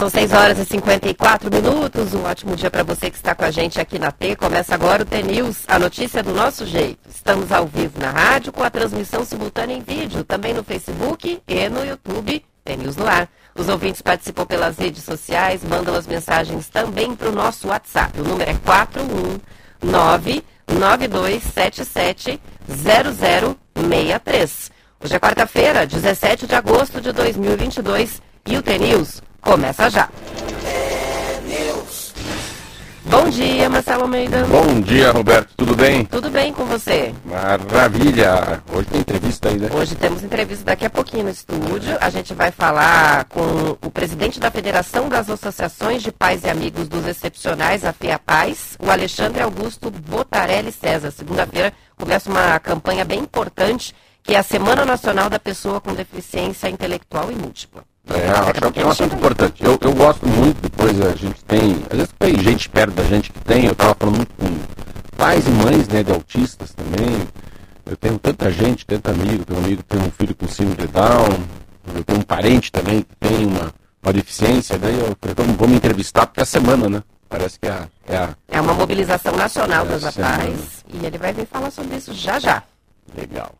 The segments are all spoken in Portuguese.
São 6 horas e 54 minutos. Um ótimo dia para você que está com a gente aqui na T. Começa agora o T-News, a notícia do nosso jeito. Estamos ao vivo na rádio com a transmissão simultânea em vídeo, também no Facebook e no YouTube. T-News no ar. Os ouvintes participam pelas redes sociais, mandam as mensagens também para o nosso WhatsApp. O número é 41992770063. Hoje é quarta-feira, 17 de agosto de 2022 e o T-News começa já. Bom dia, Marcelo Almeida. Bom dia, Roberto. Tudo bem? Tudo bem com você? Maravilha. Hoje tem entrevista né? Hoje temos entrevista daqui a pouquinho no estúdio. A gente vai falar com o presidente da Federação das Associações de Pais e Amigos dos Excepcionais, a FEAPAIS, o Alexandre Augusto Botarelli César. Segunda-feira começa uma campanha bem importante, que é a Semana Nacional da Pessoa com Deficiência Intelectual e Múltipla. É, acho que é um assunto importante. Eu, eu gosto muito, depois a gente tem. Às vezes tem gente perto da gente que tem, eu estava falando muito com pais e mães né, de autistas também. Eu tenho tanta gente, tanto amigo, tenho um amigo que tem um filho com síndrome de Down, eu tenho um parente também que tem uma, uma deficiência, daí eu falei, vamos entrevistar porque é a semana, né? Parece que é a. É, a, é uma mobilização nacional é das APAES e ele vai vir falar sobre isso já já. Legal.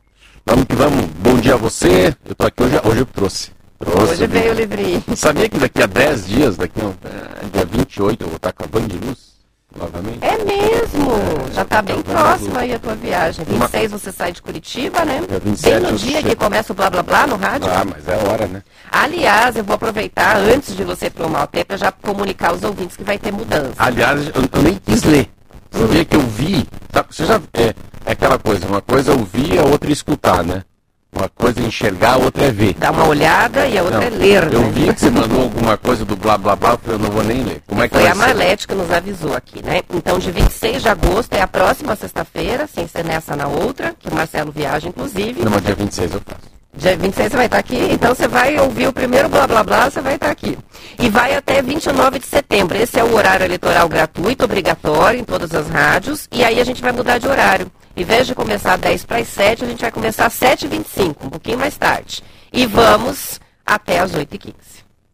Vamos que vamos. Bom dia a você. Eu tô aqui hoje, hoje eu trouxe. Trouxe, Hoje veio o livrinho. Sabia que daqui a 10 dias, daqui a é, dia 28, eu vou estar com a Band de Luz novamente? É mesmo! É, já está bem próximo aí a tua viagem. 26 Uma... você sai de Curitiba, né? É 27, bem no dia que começa o blá blá blá no rádio. Ah, mas é hora, né? Aliás, eu vou aproveitar antes de você para o para já comunicar aos ouvintes que vai ter mudança. Aliás, eu, eu nem quis ler. Vê que eu vi. Tá, você já. É, é aquela coisa, uma coisa ouvir, a outra escutar, né? Uma coisa é enxergar, a outra é ver. Dá uma olhada e a outra não, é ler. Eu né? vi que você mandou alguma coisa do blá blá blá, eu não vou nem ler. Como é que Foi a Marlete que nos avisou aqui, né? Então, de 26 de agosto é a próxima sexta-feira, sem ser nessa na outra, que o Marcelo viaja, inclusive. Não, mas dia 26 eu faço. Dia 26 você vai estar aqui, então você vai ouvir o primeiro blá blá blá, você vai estar aqui. E vai até 29 de setembro. Esse é o horário eleitoral gratuito, obrigatório, em todas as rádios. E aí a gente vai mudar de horário. Em vez de começar 10 para as 7, a gente vai começar às 7h25, um pouquinho mais tarde. E vamos até às 8h15.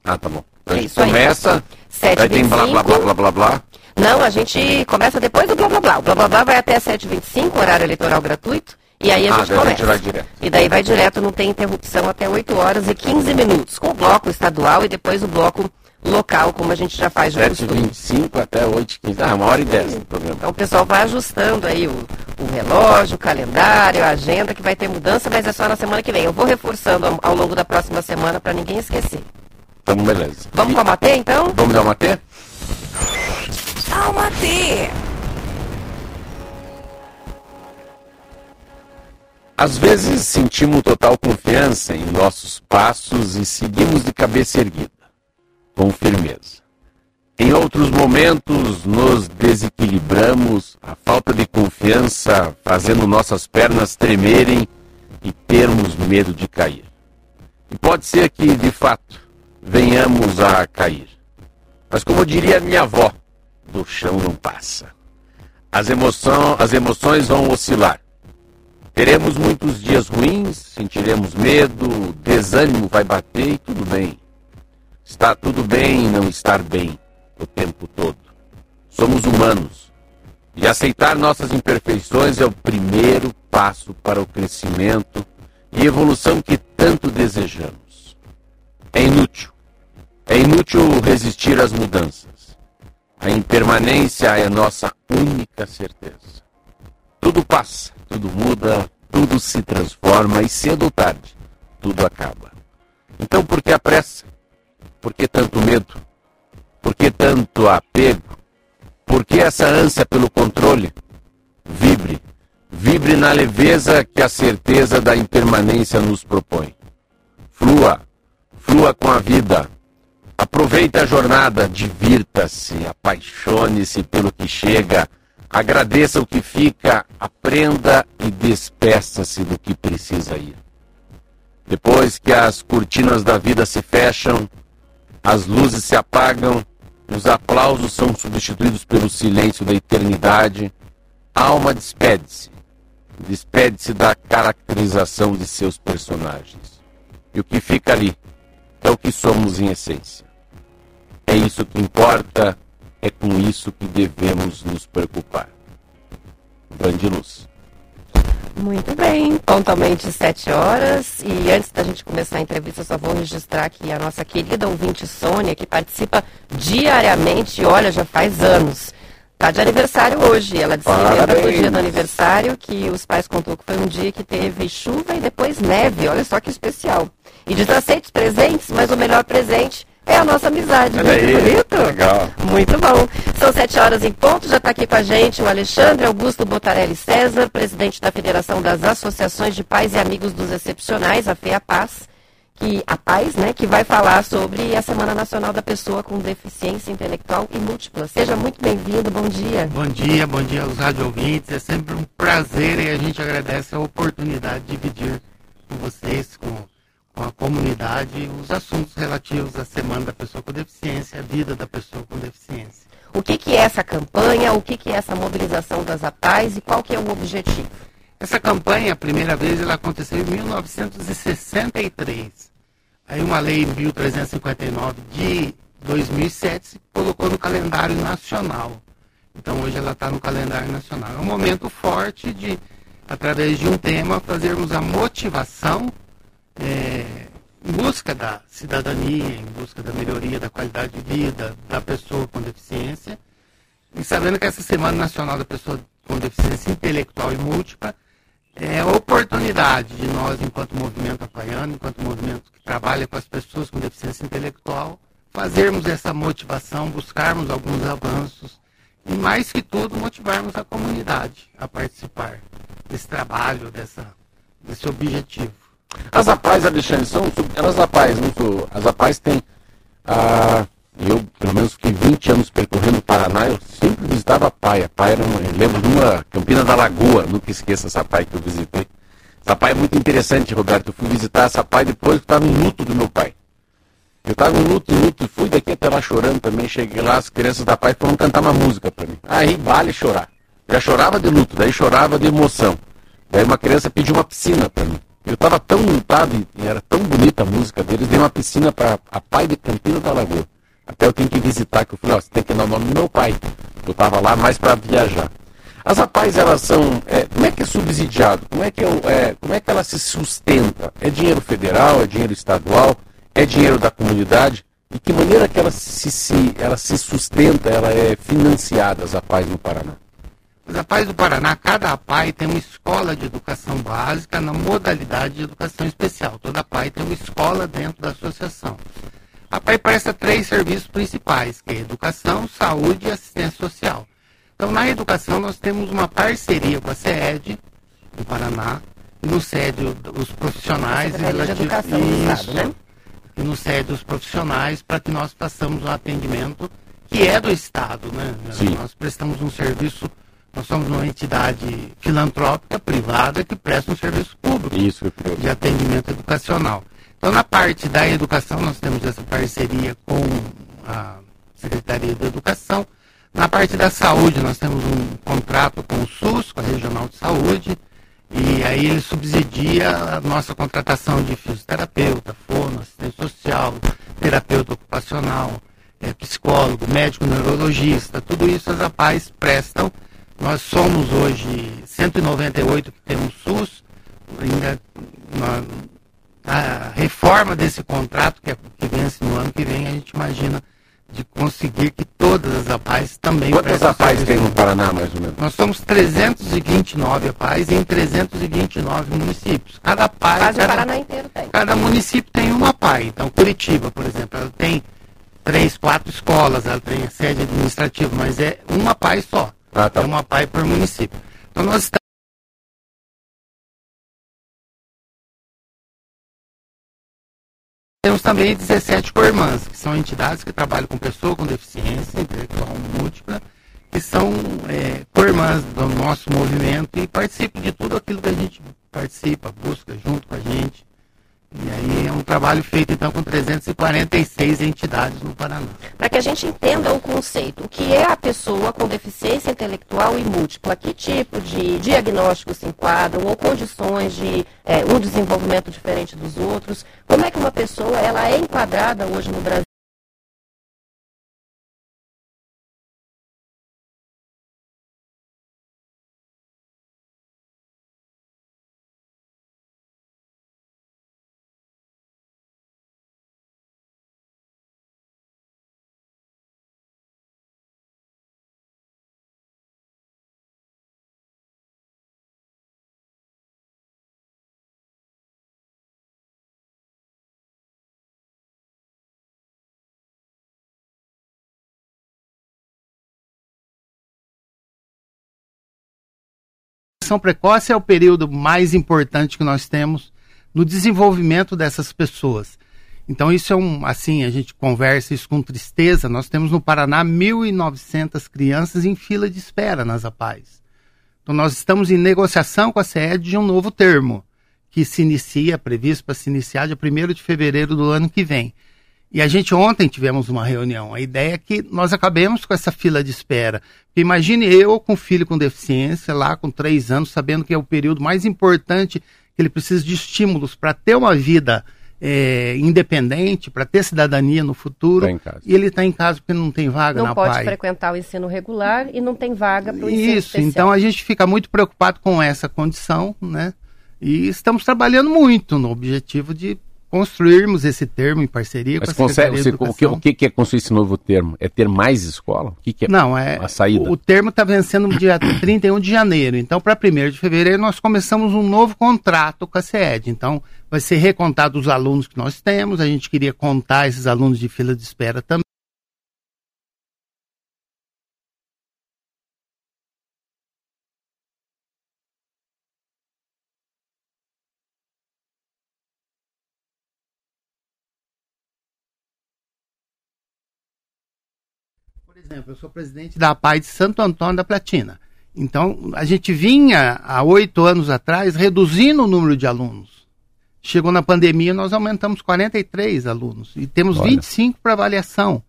Ah, tá bom. Então, é isso começa, aí. 7 tem blá, blá, blá, blá, blá, blá. Não, a gente começa depois do blá, blá, blá. O blá, blá, blá vai até 7h25, horário eleitoral gratuito. E aí a ah, gente começa. A gente vai direto. E daí vai direto, não tem interrupção até 8 horas e 15 minutos, com o bloco estadual e depois o bloco local, como a gente já faz de 7h25 até 8h15. Ah, uma hora e 10 no programa. Então o pessoal vai ajustando aí o, o, relógio, o calendário, a agenda, que vai ter mudança, mas é só na semana que vem. Eu vou reforçando ao, ao longo da próxima semana para ninguém esquecer. Então, beleza. Vamos e... com a Matê, então? Vamos dar uma Matê? Matê! Às vezes sentimos total confiança em nossos passos e seguimos de cabeça erguida com firmeza. Em outros momentos, nos desequilibramos, a falta de confiança fazendo nossas pernas tremerem e termos medo de cair. E pode ser que, de fato, venhamos a cair. Mas, como diria minha avó, do chão não passa. As, emoção, as emoções vão oscilar. Teremos muitos dias ruins, sentiremos medo, desânimo vai bater e tudo bem. Está tudo bem não estar bem o tempo todo. Somos humanos. E aceitar nossas imperfeições é o primeiro passo para o crescimento e evolução que tanto desejamos. É inútil. É inútil resistir às mudanças. A impermanência é nossa única certeza. Tudo passa, tudo muda, tudo se transforma e cedo ou tarde, tudo acaba. Então, por que a pressa? Por que tanto medo? Por que tanto apego? Por que essa ânsia pelo controle? Vibre, vibre na leveza que a certeza da impermanência nos propõe. Flua, flua com a vida. Aproveite a jornada, divirta-se, apaixone-se pelo que chega, agradeça o que fica, aprenda e despeça-se do que precisa ir. Depois que as cortinas da vida se fecham, as luzes se apagam, os aplausos são substituídos pelo silêncio da eternidade. A alma despede-se. Despede-se da caracterização de seus personagens. E o que fica ali é o que somos em essência. isso que importa, é com isso que devemos nos preocupar. Luz. Muito bem, pontualmente sete horas. E antes da gente começar a entrevista, só vou registrar aqui a nossa querida ouvinte Sônia, que participa diariamente, olha, já faz anos. Está de aniversário hoje. Ela disse que lembra do dia do aniversário, que os pais contou que foi um dia que teve chuva e depois neve. Olha só que especial. E diz aceita os presentes, mas o melhor presente é a nossa amizade. Olha aí, bonito? Legal. Muito bom. São sete horas em ponto. Já está aqui com a gente o Alexandre Augusto Botarelli César, presidente da Federação das Associações de Pais e Amigos dos Excepcionais, a FEAPAS que a Paz, né, que vai falar sobre a Semana Nacional da Pessoa com Deficiência Intelectual e Múltipla. Seja muito bem-vindo, bom dia. Bom dia, bom dia aos rádio ouvintes. É sempre um prazer e a gente agradece a oportunidade de dividir com vocês, com, com a comunidade, os assuntos relativos à Semana da Pessoa com Deficiência, a vida da pessoa com deficiência. O que, que é essa campanha, o que, que é essa mobilização das APAES e qual que é o objetivo? Essa campanha, a primeira vez, ela aconteceu em 1963. Aí uma lei 1359 de 2007 se colocou no calendário nacional. Então hoje ela está no calendário nacional. É um momento forte de, através de um tema, fazermos a motivação é, em busca da cidadania, em busca da melhoria da qualidade de vida da pessoa com deficiência. E sabendo que essa Semana Nacional da Pessoa com Deficiência Intelectual e Múltipla é a oportunidade de nós, enquanto movimento apoiando, enquanto movimento que trabalha com as pessoas com deficiência intelectual, fazermos essa motivação, buscarmos alguns avanços e, mais que tudo, motivarmos a comunidade a participar desse trabalho, dessa, desse objetivo. As APAES, Alexandre, são, elas APAES, não sou, as APAES têm, ah, eu pelo menos fiquei 20 anos percorrendo o Paraná, eu sempre visitava a Paia. Paia era uma, eu lembro de uma Campina da Lagoa, nunca esqueça essa Paia que eu visitei. Essa Paia é muito interessante, Roberto. Eu fui visitar essa Paia depois que estava em luto do meu pai. Eu estava em luto, em luto, fui daqui até lá chorando também. Cheguei lá, as crianças da Paia foram cantar uma música para mim. Aí vale chorar. Já chorava de luto, daí chorava de emoção. Daí uma criança pediu uma piscina para mim. Eu estava tão lutado e era tão bonita a música deles, dei uma piscina para a Pai de Campina da Lagoa. Até eu tenho que visitar, que eu falei, ó, você tem que dar o nome do meu pai. Eu estava lá mais para viajar. As APAES, elas são. É, como é que é subsidiado? Como é que, é, é, como é que ela se sustenta? É dinheiro federal? É dinheiro estadual? É dinheiro da comunidade? De que maneira que ela se, se, ela se sustenta, ela é financiada, as APAES no Paraná? As APAES do Paraná, cada APAE tem uma escola de educação básica na modalidade de educação especial. Toda APAE tem uma escola dentro da associação. A PAI presta três serviços principais, que é educação, saúde e assistência social. Então, na educação, nós temos uma parceria com a CED, do Paraná, e no SED os profissionais e relativo, isso, né? e no SED os profissionais para que nós façamos um atendimento que é do Estado, né? Sim. Nós prestamos um serviço, nós somos uma entidade filantrópica, privada, que presta um serviço público Isso, de atendimento educacional. Então, na parte da educação, nós temos essa parceria com a Secretaria da Educação. Na parte da saúde, nós temos um contrato com o SUS, com a Regional de Saúde, e aí ele subsidia a nossa contratação de fisioterapeuta, fono, assistente social, terapeuta ocupacional, é, psicólogo, médico neurologista, tudo isso as APAES prestam. Nós somos hoje 198 que temos SUS, ainda a reforma desse contrato, que, é, que vence no ano que vem, a gente imagina de conseguir que todas as APAES também... Quantas APAES tem no Paraná, mais ou menos? Nós somos 329 APAES em 329 municípios. Cada APAE... Quase cada, o Paraná inteiro tem. Cada município tem uma APAE. Então, Curitiba, por exemplo, ela tem três, quatro escolas, ela tem a sede administrativa, mas é uma APAE só. Ah, tá. É uma APAE por município. Então, nós estamos Temos também 17 cormãs, que são entidades que trabalham com pessoa com deficiência intelectual múltipla, que são é, cormãs do nosso movimento e participam de tudo aquilo que a gente participa, busca junto com a gente. E aí é um trabalho feito então com 346 entidades no Paraná. Para que a gente entenda o conceito, o que é a pessoa com deficiência intelectual e múltipla, que tipo de diagnóstico se enquadram ou condições de é, um desenvolvimento diferente dos outros, como é que uma pessoa ela é enquadrada hoje no Brasil detecção precoce é o período mais importante que nós temos no desenvolvimento dessas pessoas. Então isso é um, assim, a gente conversa isso com tristeza. Nós temos no Paraná 1.900 crianças em fila de espera nas APAES. Então nós estamos em negociação com a SED de um novo termo, que se inicia, previsto para se iniciar dia 1 de fevereiro do ano que vem. E a gente ontem tivemos uma reunião. A ideia é que nós acabemos com essa fila de espera. Porque imagine eu com filho com deficiência, lá com três anos, sabendo que é o período mais importante, que ele precisa de estímulos para ter uma vida é, independente, para ter cidadania no futuro. Tá e ele está em casa porque não tem vaga não na pode PAI. frequentar o ensino regular e não tem vaga para o ensino Isso, especial. então a gente fica muito preocupado com essa condição, né? E estamos trabalhando muito no objetivo de construirmos esse termo em parceria Mas com a consegue, você, o, que, o que é construir esse novo termo? É ter mais escola? O que, que é Não, é. a saída? O, o termo está vencendo no dia 31 de janeiro. Então, para 1 de fevereiro, nós começamos um novo contrato com a CED. Então, vai ser recontado os alunos que nós temos. A gente queria contar esses alunos de fila de espera também. Exemplo, eu sou presidente da APAI de Santo Antônio da Platina. Então, a gente vinha há oito anos atrás reduzindo o número de alunos. Chegou na pandemia, nós aumentamos 43 alunos e temos Olha. 25 para avaliação.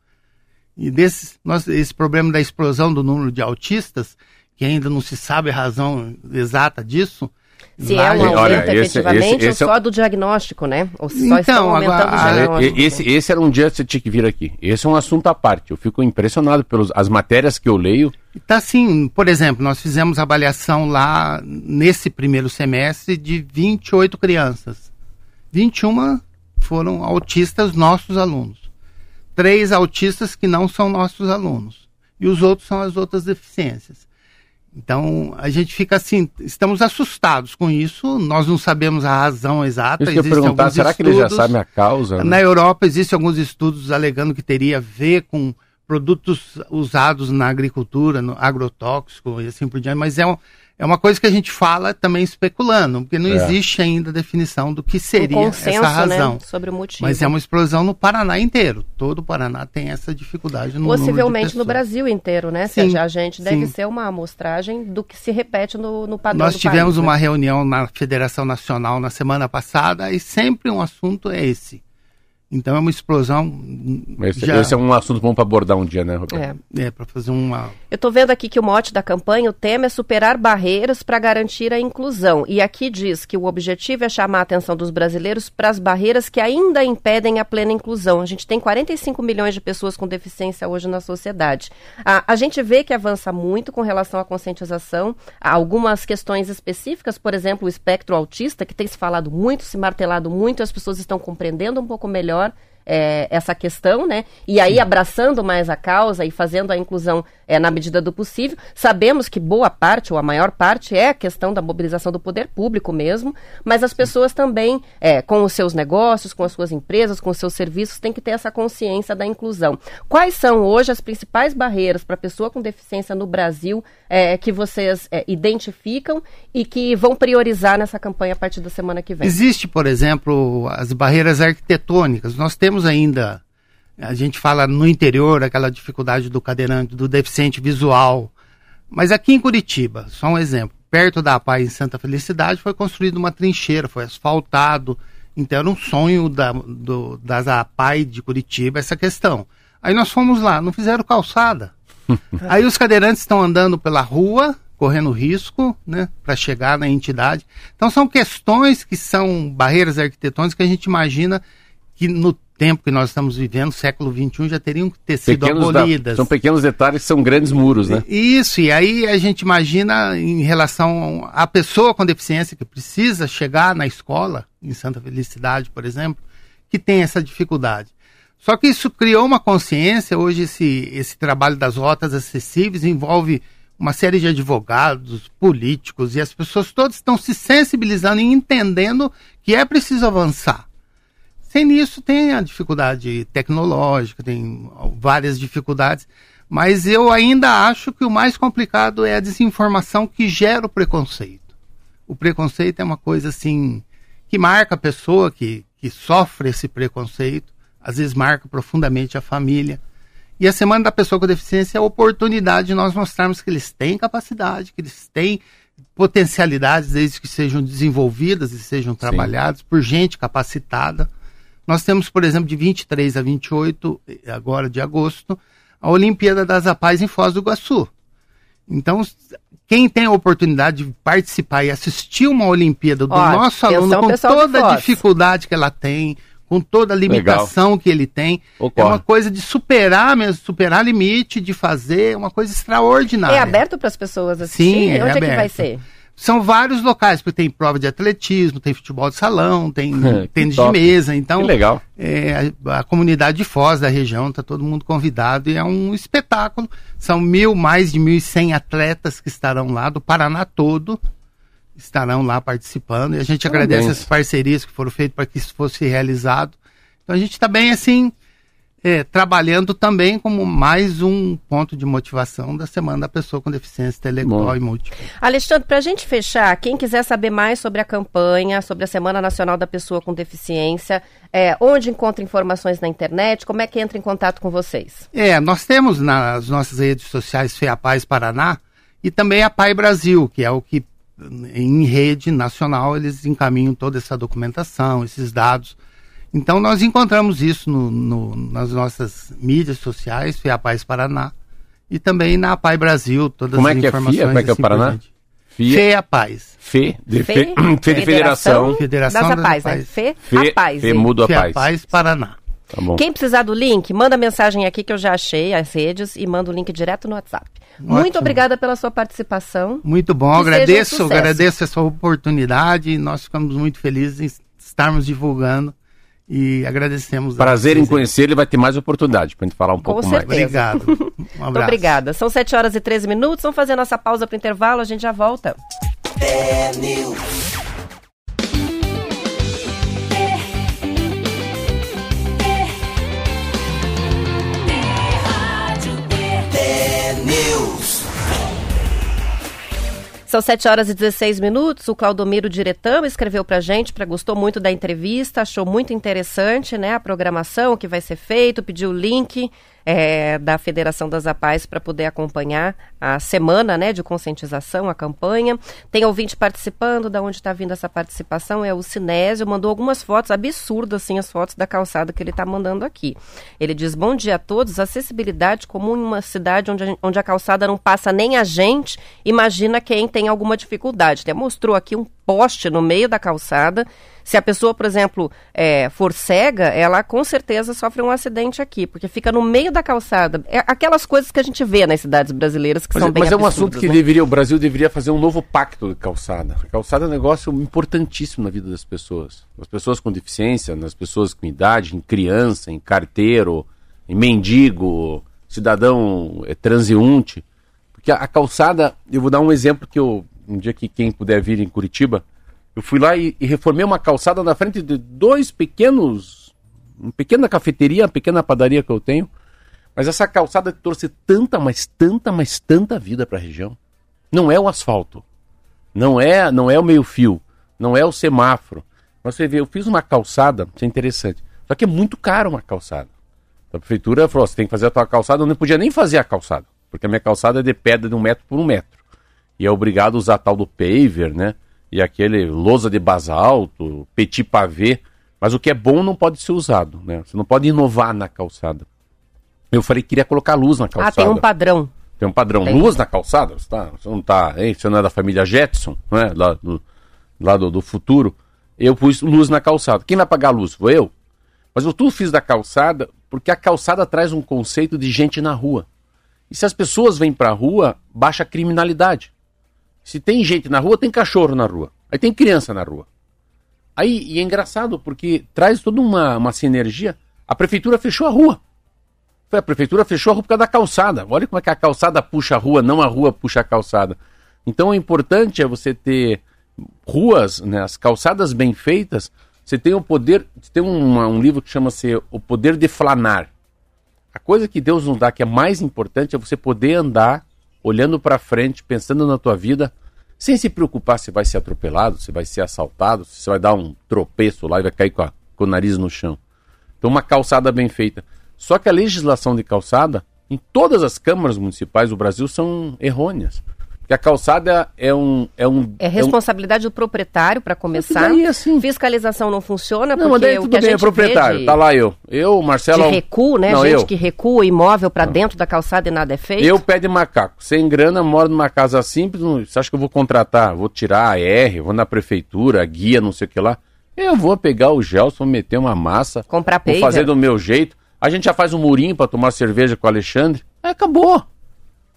E desses, nós, esse problema da explosão do número de autistas, que ainda não se sabe a razão exata disso. Se lá é um aumento olha, esse- efetivamente esse- esse é ou o- só do diagnóstico, né? Ou só Então, estão aumentando agora, o É, diagnóstico. esse, esse era um dia que você tinha que vir aqui. Esse é um assunto à parte. Eu fico impressionado pelas as matérias que eu leio. Tá assim, por exemplo, nós fizemos avaliação lá nesse primeiro semestre de 28 crianças. 21 foram autistas nossos alunos. Três autistas que não são nossos alunos. E os outros são as outras deficiências. Então, a gente fica assim, estamos assustados com isso, nós não sabemos a razão exata. Isso que eu perguntar, será que eles já estudos. sabem a causa? né? Na Europa existem alguns estudos alegando que teria a ver com produtos usados na agricultura, no agrotóxico e assim por diante, mas é, um, é uma coisa que a gente fala também especulando, porque não É. existe ainda definição do que um seria consenso, essa razão. né, sobre o motivo. Mas é uma explosão no Paraná inteiro. Todo o Paraná tem essa dificuldade no Possivelmente no. Brasil inteiro, né? Sim, Se a gente deve sim. ser uma amostragem do que se repete no, no padrão Nós do tivemos país, uma né? reunião na Federação Nacional na semana passada e sempre um assunto é esse. Então é uma explosão. Esse, já- esse é um assunto bom para abordar um dia, né, Roberto? É. É, para fazer uma. Eu estou vendo aqui que o mote da campanha, o tema é superar barreiras para garantir a inclusão. E aqui diz que o objetivo é chamar a atenção dos brasileiros para as barreiras que ainda impedem a plena inclusão. A gente tem 45 milhões de pessoas com deficiência hoje na sociedade. A, a gente vê que avança muito com relação à conscientização. Há algumas questões específicas, por exemplo, o espectro autista, que tem se falado muito, se martelado muito, as pessoas estão compreendendo um pouco melhor maior é, essa questão, né? E aí abraçando mais a causa e fazendo a inclusão é, na medida do possível. Sabemos que boa parte, ou a maior parte, é a questão da mobilização do poder público mesmo, mas as pessoas também, é, com os seus negócios, com as suas empresas, com os seus serviços, têm que ter essa consciência da inclusão. Quais são hoje as principais barreiras para a pessoa com deficiência no Brasil é, que vocês é, identificam e que vão priorizar nessa campanha a partir da semana que vem? Existe, por exemplo, as barreiras arquitetônicas. Nós temos ainda, a gente fala no interior, aquela dificuldade do cadeirante, do deficiente visual. Mas aqui em Curitiba, só um exemplo, perto da APAI em Santa Felicidade foi construída uma trincheira, foi asfaltado. Então era um sonho da, do, das APAI de Curitiba essa questão. Aí nós fomos lá, não fizeram calçada. Aí os cadeirantes estão andando pela rua, correndo risco, né, para chegar na entidade. Então são questões que são barreiras arquitetônicas que a gente imagina que no tempo que nós estamos vivendo, século XXI, já teriam que ter sido Pequenos da- abolidas. são pequenos detalhes são grandes muros, né? Isso, e aí a gente imagina em relação à pessoa com deficiência que precisa chegar na escola, em Santa Felicidade, por exemplo, que tem essa dificuldade. Só que isso criou uma consciência, hoje esse, esse trabalho das rotas acessíveis envolve uma série de advogados, políticos, e as pessoas todas estão se sensibilizando e entendendo que é preciso avançar. Sem nisso tem a dificuldade tecnológica, tem várias dificuldades, mas eu ainda acho que o mais complicado é a desinformação que gera o preconceito. O preconceito é uma coisa assim que marca a pessoa que, que sofre esse preconceito, às vezes marca profundamente a família. E a Semana da Pessoa com Deficiência é a oportunidade de nós mostrarmos que eles têm capacidade, que eles têm potencialidades, desde que sejam desenvolvidas e sejam trabalhadas por gente capacitada. Nós temos, por exemplo, de 23 a 28, agora de agosto, a Olimpíada das Apais em Foz do Iguaçu. Então, quem tem a oportunidade de participar e assistir uma Olimpíada do Ó, nosso aluno com toda a dificuldade que ela tem, com toda a limitação Legal. que ele tem, Ocorre. é uma coisa de superar mesmo, superar limite, de fazer uma coisa extraordinária. É aberto para as pessoas assistirem? Sim, é Onde aberto. é que vai ser? São vários locais, porque tem prova de atletismo, tem futebol de salão, tem tênis de mesa. Então, que legal. É, a, a, comunidade de Foz da região, está todo mundo convidado e é um espetáculo. São mil, mais de 1.100 atletas que estarão lá, do Paraná todo, estarão lá participando. E a gente Parabéns. agradece as parcerias que foram feitas para que isso fosse realizado. Então a gente está bem assim, é, trabalhando também como mais um ponto de motivação da Semana da Pessoa com Deficiência Intelectual e Múltipla. Alexandre, para a gente fechar, quem quiser saber mais sobre a campanha, sobre a Semana Nacional da Pessoa com Deficiência, é, onde encontra informações na internet, como é que entra em contato com vocês? É, nós temos nas nossas redes sociais FEAPAZ Paraná e também a PAI Brasil, que é o que em rede nacional eles encaminham toda essa documentação, esses dados então nós encontramos isso no, no, nas nossas mídias sociais, FIAPAIS Paraná, e também na APAI Brasil, todas Como as é que informações. É FIA? Como é que é o assim Paraná? FIA. FEAPAIS. FE, de Fe, Fe, Fe de Federação. Federação das APAIS, né? Fe, Fe, APAIS. Fe, mudo a paz. Paraná. Tá Quem precisar do link, manda mensagem aqui que eu já achei as redes e manda o link direto no WhatsApp. Ótimo. Muito obrigada pela sua participação. Muito bom, que agradeço, um agradeço essa oportunidade. Nós ficamos muito felizes em estarmos divulgando e agradecemos. Prazer em conhecer, ele vai ter mais oportunidade para a gente falar um Com pouco certeza. mais. Obrigado. Um abraço. obrigada. São 7 horas e 13 minutos. Vamos fazer nossa pausa para o intervalo, a gente já volta. É São 7 horas e 16 minutos. O Claudomiro Diretão escreveu para a gente, pra, gostou muito da entrevista, achou muito interessante né, a programação que vai ser feito, pediu o link é, da Federação das APAES para poder acompanhar a semana né, de conscientização, a campanha. Tem ouvinte participando, da onde está vindo essa participação, é o Sinésio, mandou algumas fotos, absurdas assim, as fotos da calçada que ele está mandando aqui. Ele diz, bom dia a todos, acessibilidade comum em uma cidade onde a, onde a calçada não passa nem a gente, imagina quem tem alguma dificuldade. Ele mostrou aqui um poste no meio da calçada, se a pessoa, por exemplo, é, for cega, ela com certeza sofre um acidente aqui, porque fica no meio da calçada. É aquelas coisas que a gente vê nas cidades brasileiras que mas, são bem Mas é um assunto que né? deveria, o Brasil deveria fazer um novo pacto de calçada. A calçada é um negócio importantíssimo na vida das pessoas. As pessoas com deficiência, nas pessoas com idade, em criança, em carteiro, em mendigo, cidadão é, transeunte. Porque a, a calçada, eu vou dar um exemplo que eu, um dia que quem puder vir em Curitiba, eu fui lá e, e, reformei uma calçada na frente de dois pequenos. Uma pequena cafeteria, uma pequena padaria que eu tenho. Mas essa calçada trouxe tanta, mas tanta, mas tanta vida para a região. Não é o asfalto. Não é, não é o meio-fio. Não é o semáforo. Mas você vê, eu fiz uma calçada, isso é interessante. Só que é muito caro uma calçada. A prefeitura falou: você tem que fazer a tua calçada. Eu não podia nem fazer a calçada, porque a minha calçada é de pedra de um metro por um metro. E é obrigado a usar tal do paver, né? E aquele lousa de basalto, petit pavé, mas o que é bom não pode ser usado, né? Você não pode inovar na calçada. Eu falei que queria colocar luz na calçada. Ah, tem um padrão. Tem um padrão. Tem. Luz na calçada? Você, tá, você não tá. Hein? Você não é da família Jetson, né? Lá, do, lá do, do futuro. Eu pus luz na calçada. Quem vai pagar a luz? Vou eu. Mas eu tudo fiz da calçada porque a calçada traz um conceito de gente na rua. E se as pessoas vêm para a rua, baixa a criminalidade. Se tem gente na rua, tem cachorro na rua. Aí tem criança na rua. Aí, e é engraçado, porque traz toda uma, uma sinergia. A prefeitura fechou a rua. A prefeitura fechou a rua por causa da calçada. Olha como é que a calçada puxa a rua, não a rua puxa a calçada. Então o importante é você ter ruas, né, as calçadas bem feitas. Você tem o poder. Tem uma, um livro que chama-se O Poder de Flanar. A coisa que Deus nos dá que é mais importante é você poder andar olhando para frente, pensando na tua vida, sem se preocupar se vai ser atropelado, se vai ser assaltado, se você vai dar um tropeço lá e vai cair com, a, com o nariz no chão. Então, uma calçada bem feita. Só que a legislação de calçada, em todas as câmaras municipais do Brasil, são errôneas. Porque a calçada é um. É, um, é responsabilidade é um... do proprietário, para começar. Daí, assim... Fiscalização não funciona, não, porque daí, o que a bem, gente é proprietário. De... Tá lá eu. Eu, Marcelo. De recuo, né? Não, gente eu. que recua imóvel para dentro da calçada e nada é feito. Eu, pé de macaco. Sem grana, moro numa casa simples. Você acha que eu vou contratar? Vou tirar a R, vou na prefeitura, guia, não sei o que lá. Eu vou pegar o Gelson, meter uma massa. Comprar Vou fazer do meu jeito. A gente já faz um murinho para tomar cerveja com o Alexandre. Aí acabou.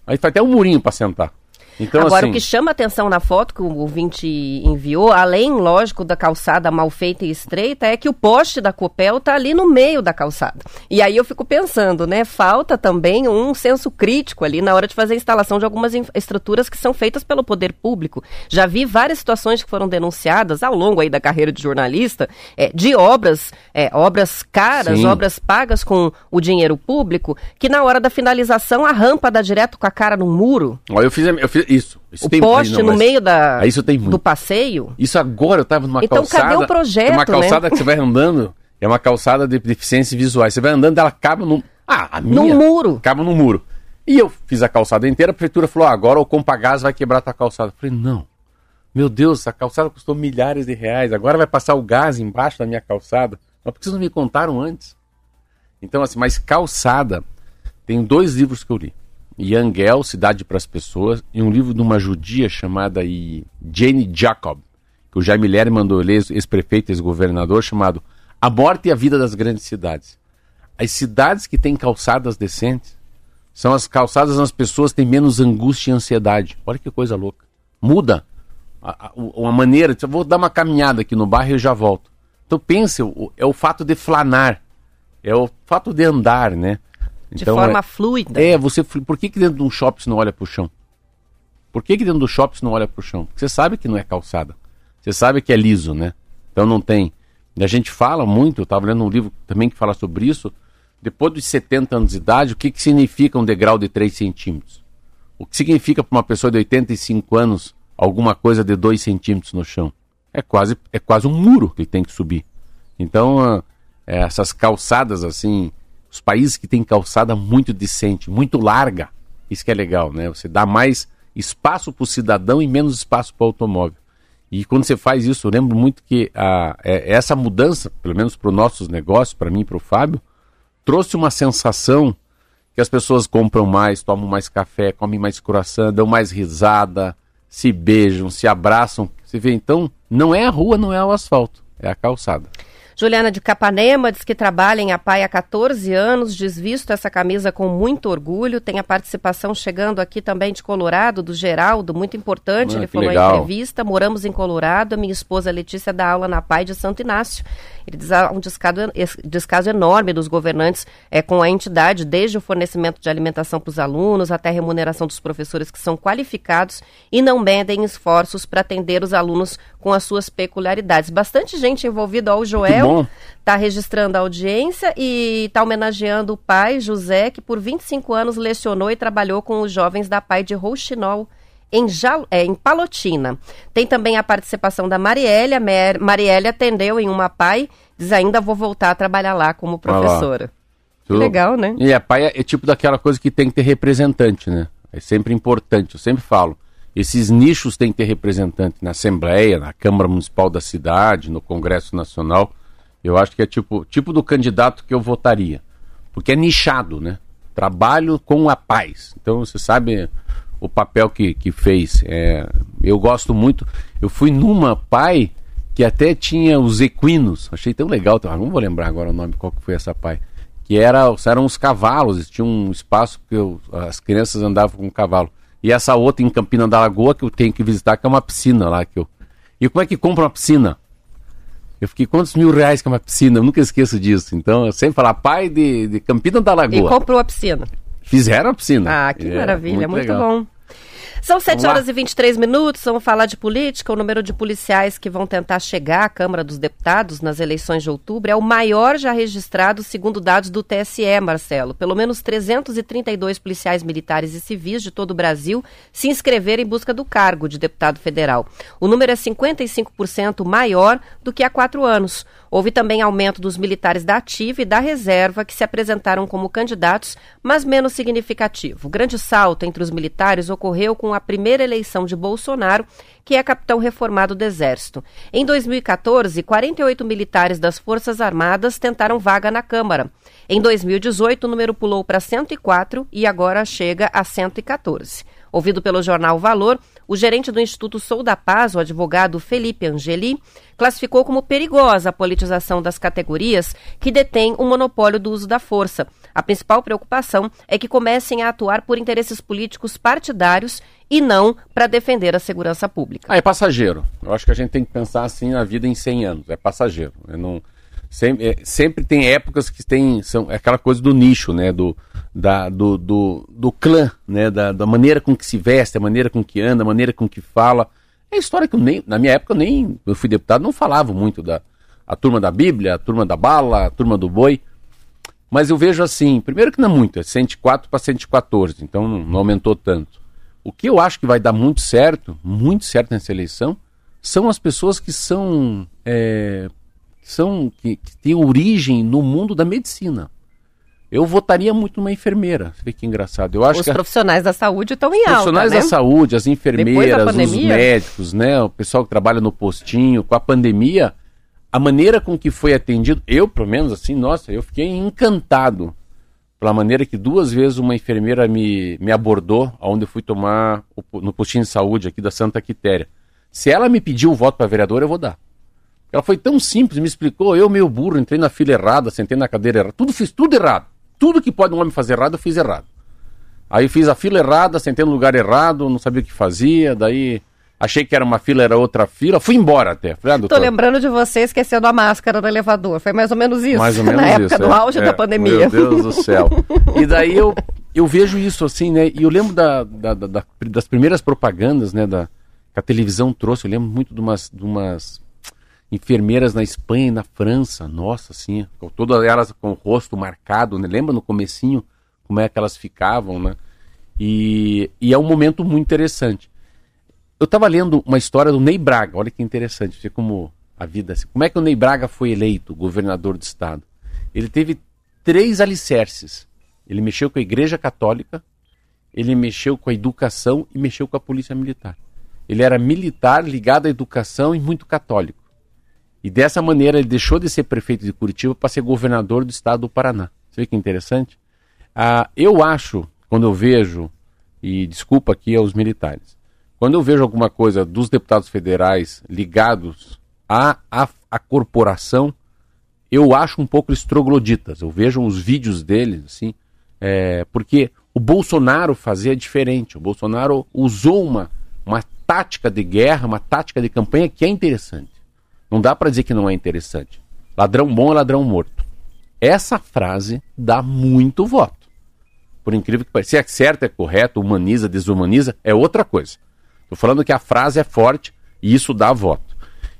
Aí faz até um murinho para sentar. Então, Agora, assim... o que chama atenção na foto que o ouvinte enviou, além, lógico, da calçada mal feita e estreita, é que o poste da Copel está ali no meio da calçada. E aí eu fico pensando, né? Falta também um senso crítico ali na hora de fazer a instalação de algumas estruturas que são feitas pelo poder público. Já vi várias situações que foram denunciadas ao longo aí da carreira de jornalista é, de obras, é, obras caras, Sim. obras pagas com o dinheiro público, que na hora da finalização a rampa dá direto com a cara no muro. Eu fiz, eu fiz isso. isso o tem, poste não, no meio da, ah, isso tem muito. do passeio. Isso agora eu estava numa então, calçada. Então cadê o projeto, É uma calçada né? que você vai andando, é uma calçada de deficiências visuais. Você vai andando, ela acaba num... Ah, a minha... No muro. Acaba no muro. E eu fiz a calçada inteira, a prefeitura falou, ah, agora o Compagás vai quebrar a tua calçada. Eu falei, não. Meu Deus, essa calçada custou milhares de reais, agora vai passar o gás embaixo da minha calçada. Mas por que vocês não me contaram antes? Então, assim, mas calçada, tem dois livros que eu li. Yangel, Cidade para as Pessoas, e um livro de uma judia chamada Jane Jacob, que o Jaime Ler mandou ler, ex-prefeito, ex-governador, chamado A Morte e a Vida das Grandes Cidades. As cidades que têm calçadas decentes são as calçadas onde as pessoas têm menos angústia e ansiedade. Olha que coisa louca. Muda a, a, a maneira. Eu vou dar uma caminhada aqui no bairro e já volto. Então pense, é o fato de flanar, é o fato de andar, né? De então, forma é, fluida. É, você. Por que, que dentro de um shopping você não olha para o chão? Por que, que dentro do shopping você não olha para o chão? Porque você sabe que não é calçada. Você sabe que é liso, né? Então não tem. E a gente fala muito, eu estava lendo um livro também que fala sobre isso. Depois dos 70 anos de idade, o que, que significa um degrau de 3 centímetros? O que significa para uma pessoa de 85 anos alguma coisa de 2 centímetros no chão? É quase, é quase um muro que ele tem que subir. Então, é, essas calçadas assim, os países que têm calçada muito decente, muito larga, isso que é legal, né? Você dá mais espaço para o cidadão e menos espaço para o automóvel. E quando você faz isso, eu lembro muito que a, é, essa mudança, pelo menos para os nossos negócios, para mim e para o Fábio, trouxe uma sensação que as pessoas compram mais, tomam mais café, comem mais coração, dão mais risada, se beijam, se abraçam. Você vê, então, não é a rua, não é o asfalto, é a calçada. Juliana de Capanema diz que trabalha em APAI há 14 anos, desvisto essa camisa com muito orgulho. Tem a participação chegando aqui também de Colorado, do Geraldo, muito importante. Ah, Ele falou legal. em entrevista. Moramos em Colorado, a minha esposa Letícia dá aula na APAI de Santo Inácio. Ele diz há um descaso, descaso enorme dos governantes é, com a entidade, desde o fornecimento de alimentação para os alunos até a remuneração dos professores que são qualificados e não medem esforços para atender os alunos com as suas peculiaridades. Bastante gente envolvida, ó, o Joel está registrando a audiência e está homenageando o pai, José, que por 25 anos lecionou e trabalhou com os jovens da PAI de Rouxinol, em, Jal, é, em Palotina. Tem também a participação da Marielle. A Marielle atendeu em uma PAI, diz ainda vou voltar a trabalhar lá como professora. Legal, né? E a PAI é, é tipo daquela coisa que tem que ter representante, né? É sempre importante, eu sempre falo. Esses nichos têm que ter representante na Assembleia, na Câmara Municipal da cidade, no Congresso Nacional. Eu acho que é tipo, tipo do candidato que eu votaria. Porque é nichado, né? Trabalho com a paz. Então você sabe o papel que, que fez. É, eu gosto muito. Eu fui numa pai que até tinha os equinos. Achei tão legal. Não vou lembrar agora o nome, qual que foi essa pai. Que era, eram os cavalos, tinha um espaço que eu, as crianças andavam com o cavalo. E essa outra em Campina da Lagoa que eu tenho que visitar, que é uma piscina lá. Que eu... E como é que compra uma piscina? Eu fiquei quantos mil reais que é uma piscina? Eu nunca esqueço disso. Então, eu sempre falo, pai de, de Campina da Lagoa. E comprou a piscina. Fizeram a piscina. Ah, que é, maravilha, muito, muito bom. São 7 horas e 23 minutos, vamos falar de política. O número de policiais que vão tentar chegar à Câmara dos Deputados nas eleições de outubro é o maior já registrado, segundo dados do TSE, Marcelo. Pelo menos 332 policiais militares e civis de todo o Brasil se inscreveram em busca do cargo de deputado federal. O número é 55% maior do que há quatro anos. Houve também aumento dos militares da ativa e da reserva que se apresentaram como candidatos, mas menos significativo. O grande salto entre os militares ocorreu com a primeira eleição de Bolsonaro, que é capitão reformado do Exército. Em 2014, 48 militares das Forças Armadas tentaram vaga na Câmara. Em 2018, o número pulou para 104 e agora chega a 114. Ouvido pelo jornal Valor, o gerente do Instituto Sou da Paz, o advogado Felipe Angeli, classificou como perigosa a politização das categorias que detêm o monopólio do uso da força. A principal preocupação é que comecem a atuar por interesses políticos partidários e não para defender a segurança pública. Ah, é passageiro. Eu acho que a gente tem que pensar assim na vida em 100 anos. É passageiro. Eu não Sempre, é, sempre tem épocas que tem. São, é aquela coisa do nicho, né? Do, da, do, do, do clã, né? Da, da maneira com que se veste, a maneira com que anda, a maneira com que fala. É história que eu nem. Na minha época, nem. Eu fui deputado, não falava muito da a turma da Bíblia, a turma da bala, a turma do boi. Mas eu vejo assim, primeiro que não é muito, é 104 para 114, então não, não aumentou tanto. O que eu acho que vai dar muito certo, muito certo nessa eleição, são as pessoas que são é, são que, que têm origem no mundo da medicina. Eu votaria muito numa enfermeira. Você vê que engraçado. Eu acho os que profissionais da saúde estão em alta. Os profissionais né? da saúde, as enfermeiras, os médicos, né? O pessoal que trabalha no postinho, com a pandemia, a maneira com que foi atendido, eu, pelo menos, assim, nossa, eu fiquei encantado pela maneira que duas vezes uma enfermeira me, me abordou, onde eu fui tomar o, no postinho de saúde aqui da Santa Quitéria. Se ela me pediu o voto para vereador, eu vou dar. Ela foi tão simples, me explicou, eu meio burro, entrei na fila errada, sentei na cadeira errada, tudo fiz tudo errado. Tudo que pode um homem fazer errado, eu fiz errado. Aí fiz a fila errada, sentei no lugar errado, não sabia o que fazia, daí achei que era uma fila, era outra fila, fui embora até. Falei, ah, Tô lembrando de você esquecendo a máscara no elevador, foi mais ou menos isso. Mais ou menos na isso. Na época do é, auge é, da pandemia. Meu Deus do céu. E daí eu, eu vejo isso assim, né, e eu lembro da, da, da, das primeiras propagandas, né, da, que a televisão trouxe, eu lembro muito de umas, de umas enfermeiras na Espanha e na França, nossa, assim, todas elas com o rosto marcado, né? lembra no comecinho como é que elas ficavam, né? E, e é um momento muito interessante. Eu estava lendo uma história do Ney Braga, olha que interessante, ver como a vida, assim, como é que o Ney Braga foi eleito governador do estado. Ele teve três alicerces. Ele mexeu com a Igreja Católica, ele mexeu com a educação e mexeu com a Polícia Militar. Ele era militar ligado à educação e muito católico. E dessa maneira ele deixou de ser prefeito de Curitiba para ser governador do estado do Paraná. Você vê que interessante? Ah, eu acho, quando eu vejo, e desculpa aqui aos militares, quando eu vejo alguma coisa dos deputados federais ligados à, à, à corporação, eu acho um pouco estrogloditas. Eu vejo os vídeos deles, assim, é, porque o Bolsonaro fazia diferente. O Bolsonaro usou uma, uma tática de guerra, uma tática de campanha que é interessante. Não dá para dizer que não é interessante. Ladrão bom é ladrão morto. Essa frase dá muito voto. Por incrível que pareça. Se é certo, é correto, humaniza, desumaniza, é outra coisa. Estou falando que a frase é forte e isso dá voto.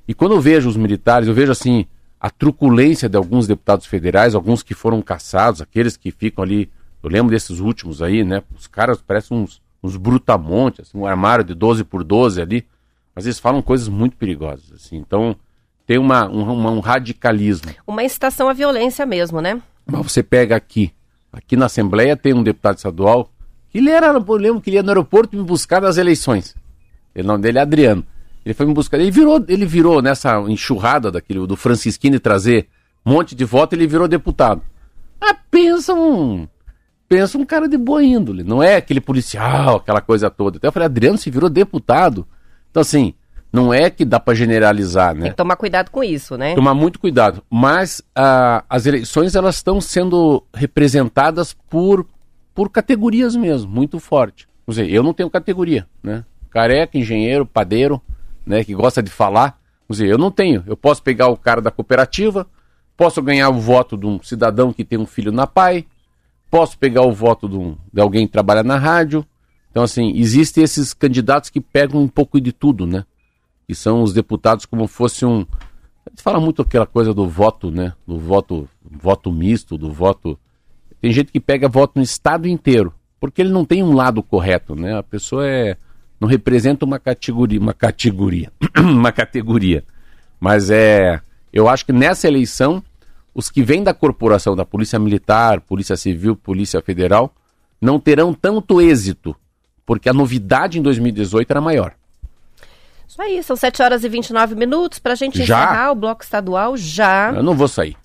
E quando eu vejo os militares, eu vejo assim a truculência de alguns deputados federais, alguns que foram caçados, aqueles que ficam ali. Eu lembro desses últimos aí, né? Os caras parecem uns, uns brutamontes, assim, um armário de 12 por 12 ali. Mas eles falam coisas muito perigosas. Assim. Então, tem uma, um, um radicalismo. Uma incitação à violência mesmo, né? Mas você pega aqui, aqui na Assembleia tem um deputado estadual que ele era, eu lembro que ele ia no aeroporto me buscar nas eleições. O nome dele é Adriano. Ele foi me buscar, ele virou, ele virou nessa enxurrada daquele do Francisquini trazer um monte de voto, ele virou deputado. Ah, pensa um, pensa um cara de boa índole, não é aquele policial, aquela coisa toda. Até eu falei, Adriano se virou deputado. Então assim, não é que dá para generalizar, né? Tem que tomar cuidado com isso, né? Tomar muito cuidado. Mas ah, as eleições elas estão sendo representadas por, por categorias mesmo, muito forte. Quer dizer, eu não tenho categoria, né? Careca, engenheiro, padeiro, né? Que gosta de falar. Quer dizer, eu não tenho. Eu posso pegar o cara da cooperativa, posso ganhar o voto de um cidadão que tem um filho na PAI, posso pegar o voto de, um, de alguém que trabalha na rádio, Então, assim, existem esses candidatos que pegam um pouco de tudo, né? Que são os deputados como fosse um. A gente fala muito aquela coisa do voto, né? Do voto, voto misto, do voto. Tem gente que pega voto no estado inteiro, porque ele não tem um lado correto, né? A pessoa é não representa uma categoria, uma categoria, uma categoria. Mas é, eu acho que nessa eleição os que vêm da corporação da Polícia Militar, Polícia Civil, Polícia Federal não terão tanto êxito, porque a novidade em 2018 era maior. Isso aí, são 7 horas e 29 minutos para a gente já? encerrar o bloco estadual já. Eu não vou sair.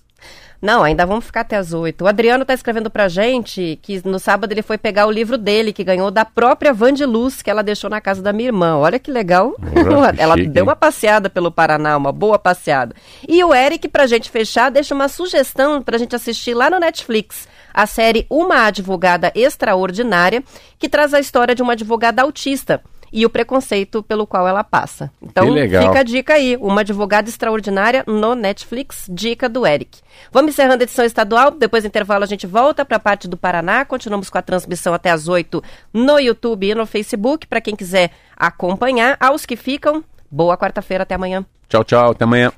Não, ainda vamos ficar até as oito. O Adriano está escrevendo pra gente que no sábado ele foi pegar o livro dele, que ganhou da própria Van de Luz, que ela deixou na casa da minha irmã. Olha que legal. ela chique, deu uma passeada pelo Paraná, uma boa passeada. E o Eric, pra gente fechar, deixa uma sugestão pra gente assistir lá no Netflix. A série Uma Advogada Extraordinária, que traz a história de uma advogada autista e o preconceito pelo qual ela passa. Então, fica a dica aí, uma advogada extraordinária no Netflix, dica do Eric. Vamos encerrando a edição estadual, depois do intervalo a gente volta para a parte do Paraná, continuamos com a transmissão até as 8 no YouTube e no Facebook, para quem quiser acompanhar. Aos que ficam, boa quarta-feira, até amanhã. Tchau, tchau, até amanhã.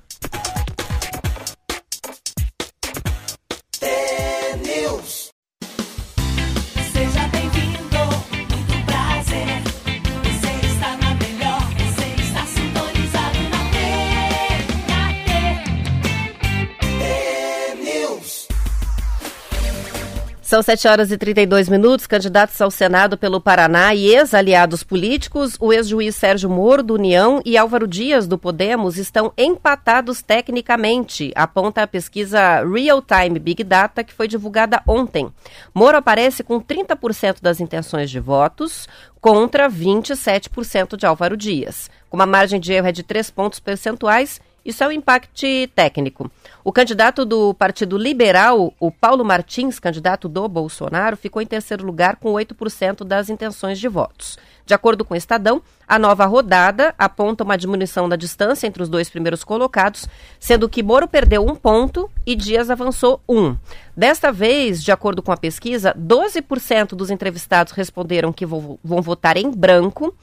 São 7 horas e 32 minutos. Candidatos ao Senado pelo Paraná e ex-aliados políticos, o ex-juiz Sérgio Moro, do União, e Álvaro Dias, do Podemos, estão empatados tecnicamente, aponta a pesquisa Real Time Big Data, que foi divulgada ontem. Moro aparece com 30% das intenções de votos, contra 27% de Álvaro Dias. Com uma margem de erro é de 3 pontos percentuais isso é o impacto técnico. O candidato do Partido Liberal, o Paulo Martins, candidato do Bolsonaro, ficou em terceiro lugar com 8% das intenções de votos. De acordo com o Estadão, a nova rodada aponta uma diminuição da distância entre os dois primeiros colocados, sendo que Moro perdeu um ponto e Dias avançou um. Desta vez, de acordo com a pesquisa, 12% dos entrevistados responderam que vão votar em branco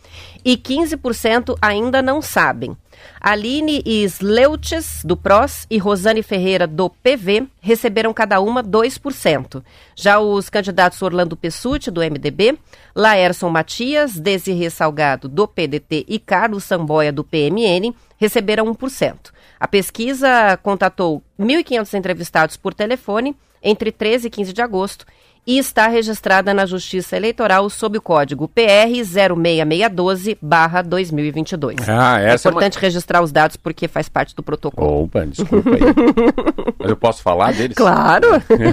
e 15% ainda não sabem. Aline Sleutes, do PROS, e Rosane Ferreira, do PV, receberam cada uma 2%. Já os candidatos Orlando Pessuti, do MDB, Laerson Matias, Desirê Salgado, do PDT e Carlos Samboia, do PMN, receberam 1%. A pesquisa contatou 1.500 entrevistados por telefone entre 13 e 15 de agosto e está registrada na Justiça Eleitoral sob o código PR 06612-2022. Ah, essa é importante é uma... registrar os dados porque faz parte do protocolo. Opa, desculpa aí. Mas eu posso falar deles? Claro!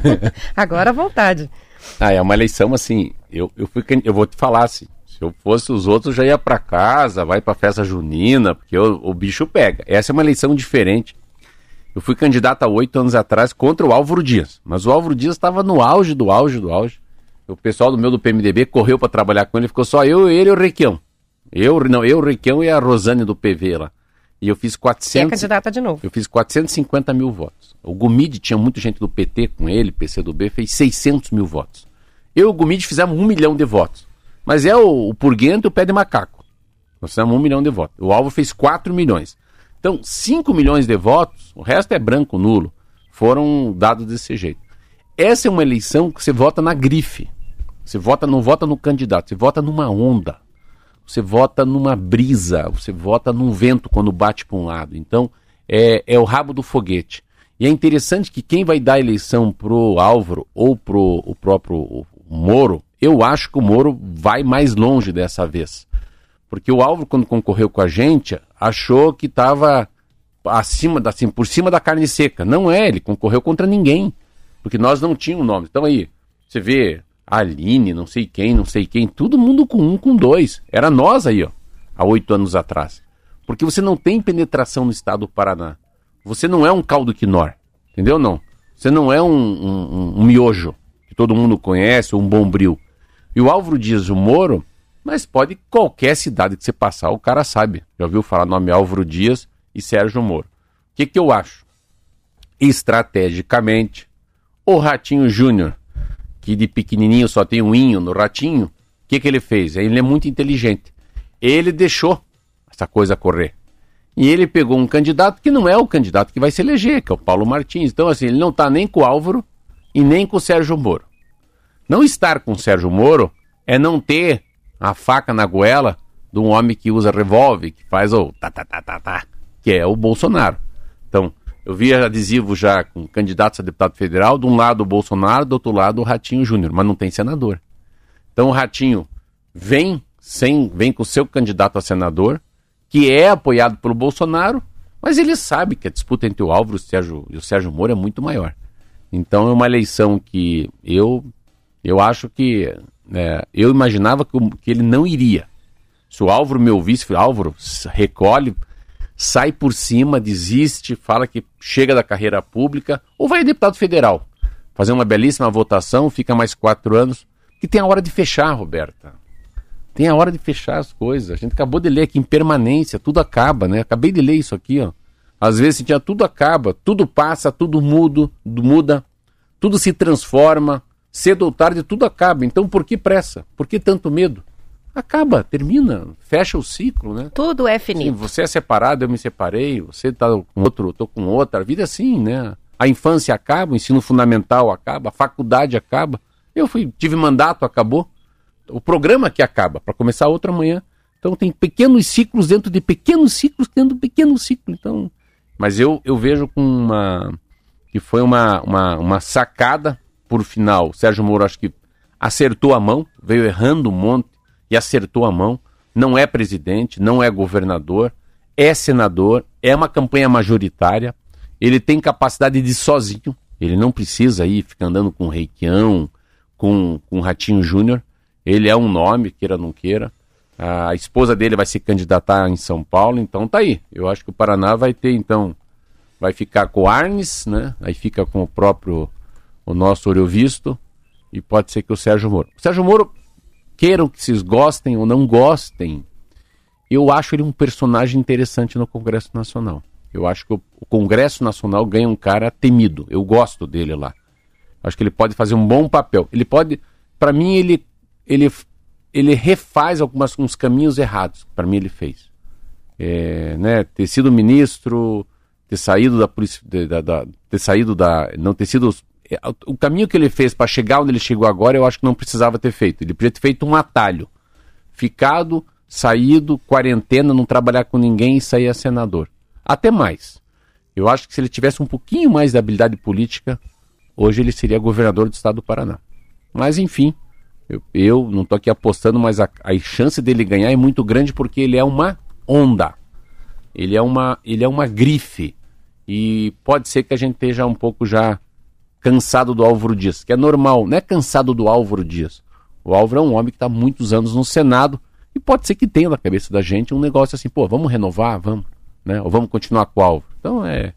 Agora à vontade. Ah, é uma eleição assim, eu, eu, fui, eu vou te falar assim, se eu fosse os outros já ia para casa, vai para festa junina, porque o, o bicho pega. Essa é uma eleição diferente eu fui candidato há oito anos atrás contra o Álvaro Dias, mas o Álvaro Dias estava no auge do auge do auge. O pessoal do meu do PMDB correu para trabalhar com ele, ficou só eu, ele e o Requião. Eu, não, eu, o Requião e a Rosane do PV lá. E eu fiz 400. E é candidata de novo. Eu fiz 450 mil votos. O Gumide tinha muita gente do PT com ele, PCdoB, fez 600 mil votos. Eu e o Gumide fizemos um milhão de votos. Mas é o, o Purguento e o Pé de Macaco. Nós fizemos um milhão de votos. O Álvaro fez 4 milhões. Então, 5 milhões de votos, o resto é branco, nulo, foram dados desse jeito. Essa é uma eleição que você vota na grife. Você vota, não vota no candidato, você vota numa onda. Você vota numa brisa, você vota num vento quando bate para um lado. Então, é, é o rabo do foguete. E é interessante que quem vai dar a eleição pro Álvaro ou pro o próprio Moro, eu acho que o Moro vai mais longe dessa vez. Porque o Álvaro, quando concorreu com a gente, achou que estava acima da, assim, por cima da carne seca. Não é, ele concorreu contra ninguém. Porque nós não tínhamos nome. Então aí, você vê Aline, não sei quem, não sei quem, todo mundo com um, com dois. Era nós aí, ó, há oito anos atrás. Porque você não tem penetração no estado do Paraná. Você não é um caldo quinor. Entendeu? Não. Você não é um, um, um miojo que todo mundo conhece, ou um bombril. E o Álvaro Dias o Moro mas pode qualquer cidade que você passar, o cara sabe. Já ouviu falar nome Álvaro Dias e Sérgio Moro. O que, que eu acho? Estrategicamente, o Ratinho Júnior, que de pequenininho só tem um inho no Ratinho, o que, que ele fez? Ele é muito inteligente. Ele deixou essa coisa correr. E ele pegou um candidato que não é o candidato que vai se eleger, que é o Paulo Martins. Então, assim, ele não está nem com o Álvaro e nem com o Sérgio Moro. Não estar com o Sérgio Moro é não ter a faca na goela de um homem que usa revólver, que faz o tá, tá, tá, tá, tá, que é o Bolsonaro. Então, eu vi adesivo já com candidatos a deputado federal, de um lado o Bolsonaro, do outro lado o Ratinho Júnior, mas não tem senador. Então o Ratinho vem sem, vem com o seu candidato a senador, que é apoiado pelo Bolsonaro, mas ele sabe que a disputa entre o Álvaro e o Sérgio, e o Sérgio Moro é muito maior. Então é uma eleição que eu, eu acho que é, eu imaginava que, ele não iria. Se o Álvaro me ouvisse, Álvaro, recolhe, sai por cima, desiste, fala que chega da carreira pública, ou vai a deputado federal, fazer uma belíssima votação, fica mais quatro anos, que tem a hora de fechar, Roberta. Tem a hora de fechar as coisas. A gente acabou de ler aqui em permanência, tudo acaba, né? Acabei de ler isso aqui, ó. Às vezes tinha tudo acaba, tudo passa, tudo mudo, muda, tudo se transforma, cedo ou tarde tudo acaba. Então por que pressa? Por que tanto medo? Acaba, termina, fecha o ciclo, né? Tudo é finito. Sim, você é separado, eu me separei, você tá com outro, eu tô com outra. A vida é assim, né? A infância acaba, o ensino fundamental acaba, a faculdade acaba. Eu fui, tive mandato, acabou o programa que acaba, para começar outra manhã. Então tem pequenos ciclos dentro de pequenos ciclos dentro de pequenos ciclos. Então, mas eu, eu vejo com uma que foi uma, uma, uma sacada por final. Sérgio Moro acho que acertou a mão, veio errando um monte e acertou a mão. Não é presidente, não é governador, é senador, é uma campanha majoritária. Ele tem capacidade de sozinho. Ele não precisa ir ficar andando com o Reikião, com, com o Ratinho Júnior. Ele é um nome, queira ou não queira. A esposa dele vai se candidatar em São Paulo, então tá aí. Eu acho que o Paraná vai ter, então, vai ficar com o Arnes, né? Aí fica com o próprio, o nosso Oriovisto, e pode ser que o Sérgio Moro. O Sérgio Moro, queiram que vocês gostem ou não gostem, eu acho ele um personagem interessante no Congresso Nacional. Eu acho que o, Congresso Nacional ganha um cara temido. Eu gosto dele lá. Acho que ele pode fazer um bom papel. Ele pode, para mim, ele ele, ele refaz alguns uns caminhos errados, para mim ele fez. É, né, ter sido ministro, ter saído da polícia, da, da, ter saído da, não ter sido o caminho que ele fez para chegar onde ele chegou agora, eu acho que não precisava ter feito. Ele podia ter feito um atalho, ficado, saído, quarentena, não trabalhar com ninguém e sair a senador. Até mais. Eu acho que se ele tivesse um pouquinho mais de habilidade política, hoje ele seria governador do estado do Paraná. Mas enfim, eu, eu não estou aqui apostando, mas a, a chance dele ganhar é muito grande porque ele é uma onda. Ele é uma, ele é uma grife. E pode ser que a gente esteja um pouco já cansado do Álvaro Dias, que é normal, não é cansado do Álvaro Dias. O Álvaro é um homem que está muitos anos no Senado e pode ser que tenha na cabeça da gente um negócio assim, pô, vamos renovar, vamos, né? Ou vamos continuar com o Álvaro. Então é.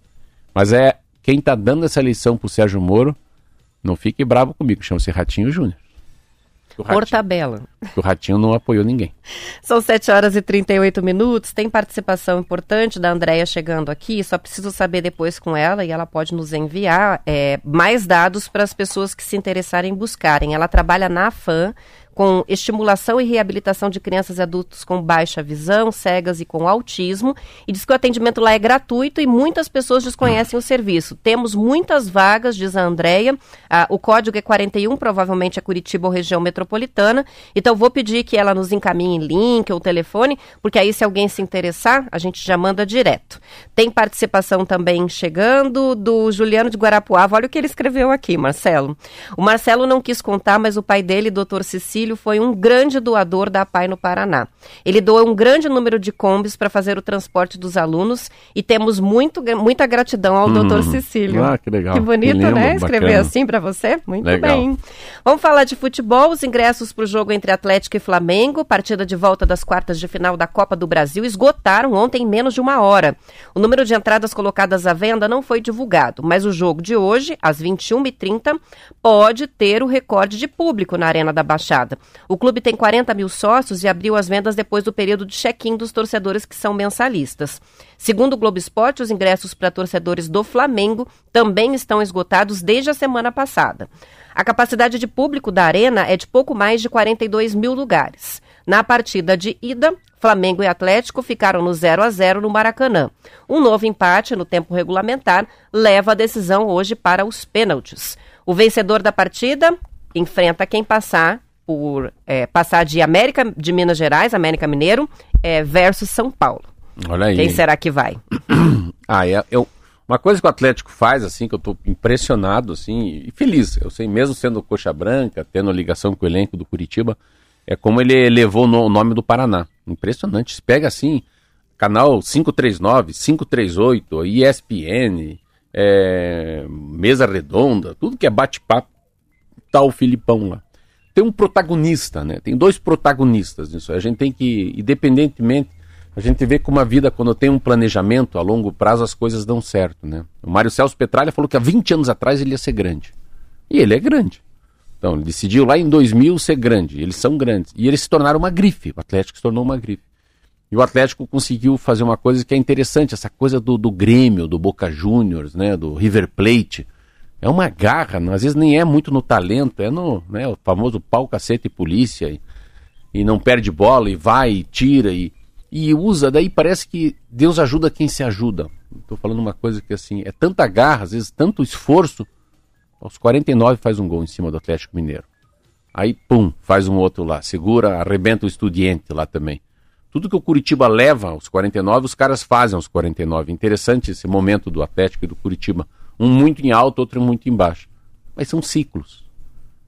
Mas é quem está dando essa lição pro Sérgio Moro, não fique bravo comigo, chama-se Ratinho Júnior. Por tabela. O Ratinho não apoiou ninguém. São 7 horas e 38 minutos. Tem participação importante da Andréia chegando aqui. Só preciso saber depois com ela e ela pode nos enviar é, mais dados para as pessoas que se interessarem em buscarem. Ela trabalha na FAM, com estimulação e reabilitação de crianças e adultos com baixa visão, cegas e com autismo. E diz que o atendimento lá é gratuito e muitas pessoas desconhecem o serviço. Temos muitas vagas, diz a Andrea. Ah, o código é 41, provavelmente é Curitiba ou região metropolitana. Então vou pedir que ela nos encaminhe link ou telefone, porque aí se alguém se interessar, a gente já manda direto. Tem participação também chegando do Juliano de Guarapuava. Olha o que ele escreveu aqui, Marcelo. O Marcelo não quis contar, mas o pai dele, doutor Cecílio, filho foi um grande doador da APAI no Paraná. Ele doou um grande número de combis para fazer o transporte dos alunos e temos muito, muita gratidão ao hum, Dr. Cecílio. Ah, que legal. Que bonito, que lindo, né? Escrever bacana. assim para você? Muito legal. bem. Vamos falar de futebol. Os ingressos para o jogo entre Atlético e Flamengo, partida de volta das quartas de final da Copa do Brasil, esgotaram ontem em menos de uma hora. O número de entradas colocadas à venda não foi divulgado, mas o jogo de hoje, às 21h30, pode ter o recorde de público na Arena da Baixada. O clube tem 40 mil sócios e abriu as vendas depois do período de check-in dos torcedores que são mensalistas. Segundo o Globo Esporte, os ingressos para torcedores do Flamengo também estão esgotados desde a semana passada. A capacidade de público da Arena é de pouco mais de 42 mil lugares. Na partida de ida, Flamengo e Atlético ficaram no 0 a 0 no Maracanã. Um novo empate no tempo regulamentar leva a decisão hoje para os pênaltis. O vencedor da partida enfrenta quem passar por é, passar de América de Minas Gerais, América Mineiro, é, versus São Paulo. Olha aí. Quem será que vai? ah, é, eu, uma coisa que o Atlético faz, assim, que eu estou impressionado, assim, e feliz, eu sei, mesmo sendo coxa branca, tendo ligação com o elenco do Curitiba, é como ele levou o nome do Paraná. Impressionante. Você pega assim, canal 539, 538, ESPN, é, Mesa Redonda, tudo que é bate-papo, tá o Filipão lá. Tem um protagonista, né? Tem dois protagonistas nisso. A gente tem que, independentemente, a gente vê como a vida, quando tem um planejamento a longo prazo, as coisas dão certo, né? O Mário Celso Petralha falou que há 20 anos atrás ele ia ser grande. E ele é grande. Então, ele decidiu lá em 2000 ser grande. Eles são grandes. E eles se tornaram uma grife. O Atlético se tornou uma grife. E o Atlético conseguiu fazer uma coisa que é interessante, essa coisa do, do Grêmio, do Boca Juniors, né, do River Plate. É uma garra, às vezes nem é muito no talento, é no né, o famoso pau, cacete e polícia. E, e não perde bola, e vai, e tira, e, e usa. Daí parece que Deus ajuda quem se ajuda. Estou falando uma coisa que assim, é tanta garra, às vezes tanto esforço, aos 49 faz um gol em cima do Atlético Mineiro. Aí, pum, faz um outro lá. Segura, arrebenta o Estudiante lá também. Tudo que o Curitiba leva aos 49, os caras fazem aos 49. Interessante esse momento do Atlético e do Curitiba. Um muito em alto, outro muito embaixo. Mas são ciclos.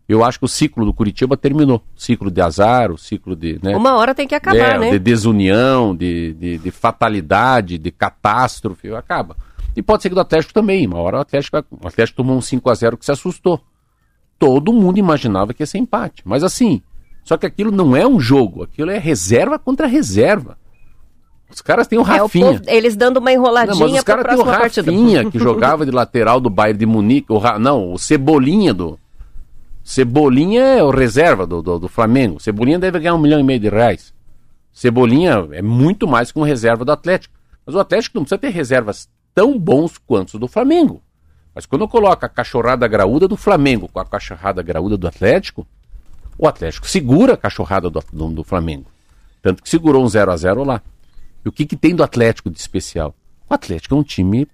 Eu acho que o ciclo do Curitiba terminou. O ciclo de azar, o ciclo de. Né, Uma hora tem que acabar, é, né? De desunião, de, de, de fatalidade, de catástrofe. Acaba. E pode ser que do Atlético também. Uma hora o Atlético, o Atlético tomou um 5 a 0 que se assustou. Todo mundo imaginava que ia ser empate. Mas assim, só que aquilo não é um jogo, aquilo é reserva contra reserva. Os caras têm o Rafinha. É, o povo, eles dando uma enroladinha não, mas os caras têm o Rafinha, que jogava de lateral do Bayern de Munique. O Ra... Não, o Cebolinha do... Cebolinha é o reserva do, do, do Flamengo. Cebolinha deve ganhar um milhão e meio de reais. Cebolinha é muito mais que um reserva do Atlético. Mas o Atlético não precisa ter reservas tão bons quanto os do Flamengo. Mas quando coloca a cachorrada graúda do Flamengo com a cachorrada graúda do Atlético, o Atlético segura a cachorrada do, do, do Flamengo. Tanto que segurou um 0 a 0 lá. E o que, que tem do Atlético de especial? O Atlético é um time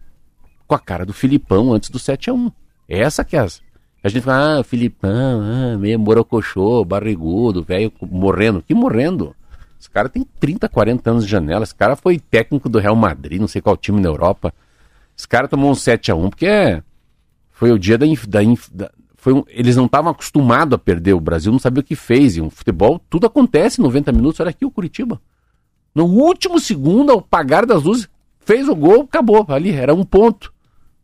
com a cara do Filipão antes do 7 a 1 Essa que é as. A gente fala, ah, Filipão, ah, meio morocochô, barrigudo, velho morrendo. Que morrendo? Esse cara tem 30, 40 anos de janela. Esse cara foi técnico do Real Madrid, não sei qual time na Europa. Esse cara tomou um 7x1 porque é, foi o dia da. da, da foi um, eles não estavam acostumados a perder. O Brasil não sabia o que fez. E um futebol, tudo acontece em 90 minutos. Olha aqui o Curitiba. No último segundo, ao pagar das luzes, fez o gol, acabou. Ali, era um ponto.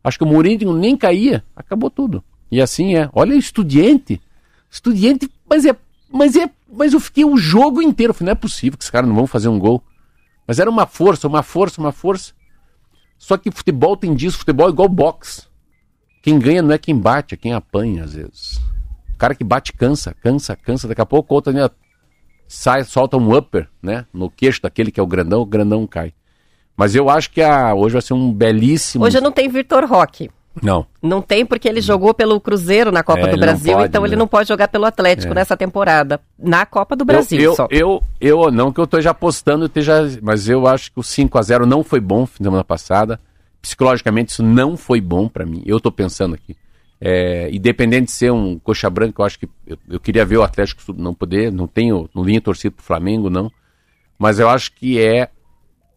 Acho que o Mourinho nem caía. Acabou tudo. E assim é. Olha o estudiante. Estudiante, mas é. Mas é. Mas eu fiquei o jogo inteiro. Falei, não é possível que esses caras não vão fazer um gol. Mas era uma força, uma força, uma força. Só que futebol tem disso, futebol é igual boxe. Quem ganha não é quem bate, é quem apanha às vezes. O cara que bate cansa, cansa, cansa, daqui a pouco outra né, sai, solta um upper, né, no queixo daquele que é o grandão, o grandão cai. Mas eu acho que a, hoje vai ser um belíssimo. Hoje não tem Vitor Roque. Não. Não tem porque ele jogou pelo Cruzeiro na Copa é, do Brasil, pode, então né? ele não pode jogar pelo Atlético é. nessa temporada. Na Copa do Brasil eu, eu, só. Eu, eu, não que eu esteja apostando, esteja, mas eu acho que o 5 a 0 não foi bom semana passada. Psicologicamente isso não foi bom para mim. Eu estou pensando aqui. É, independente de ser um coxa branca, eu acho que eu, eu, queria ver o Atlético não poder, não tenho, não vinha torcido pro Flamengo, não. Mas eu acho que é,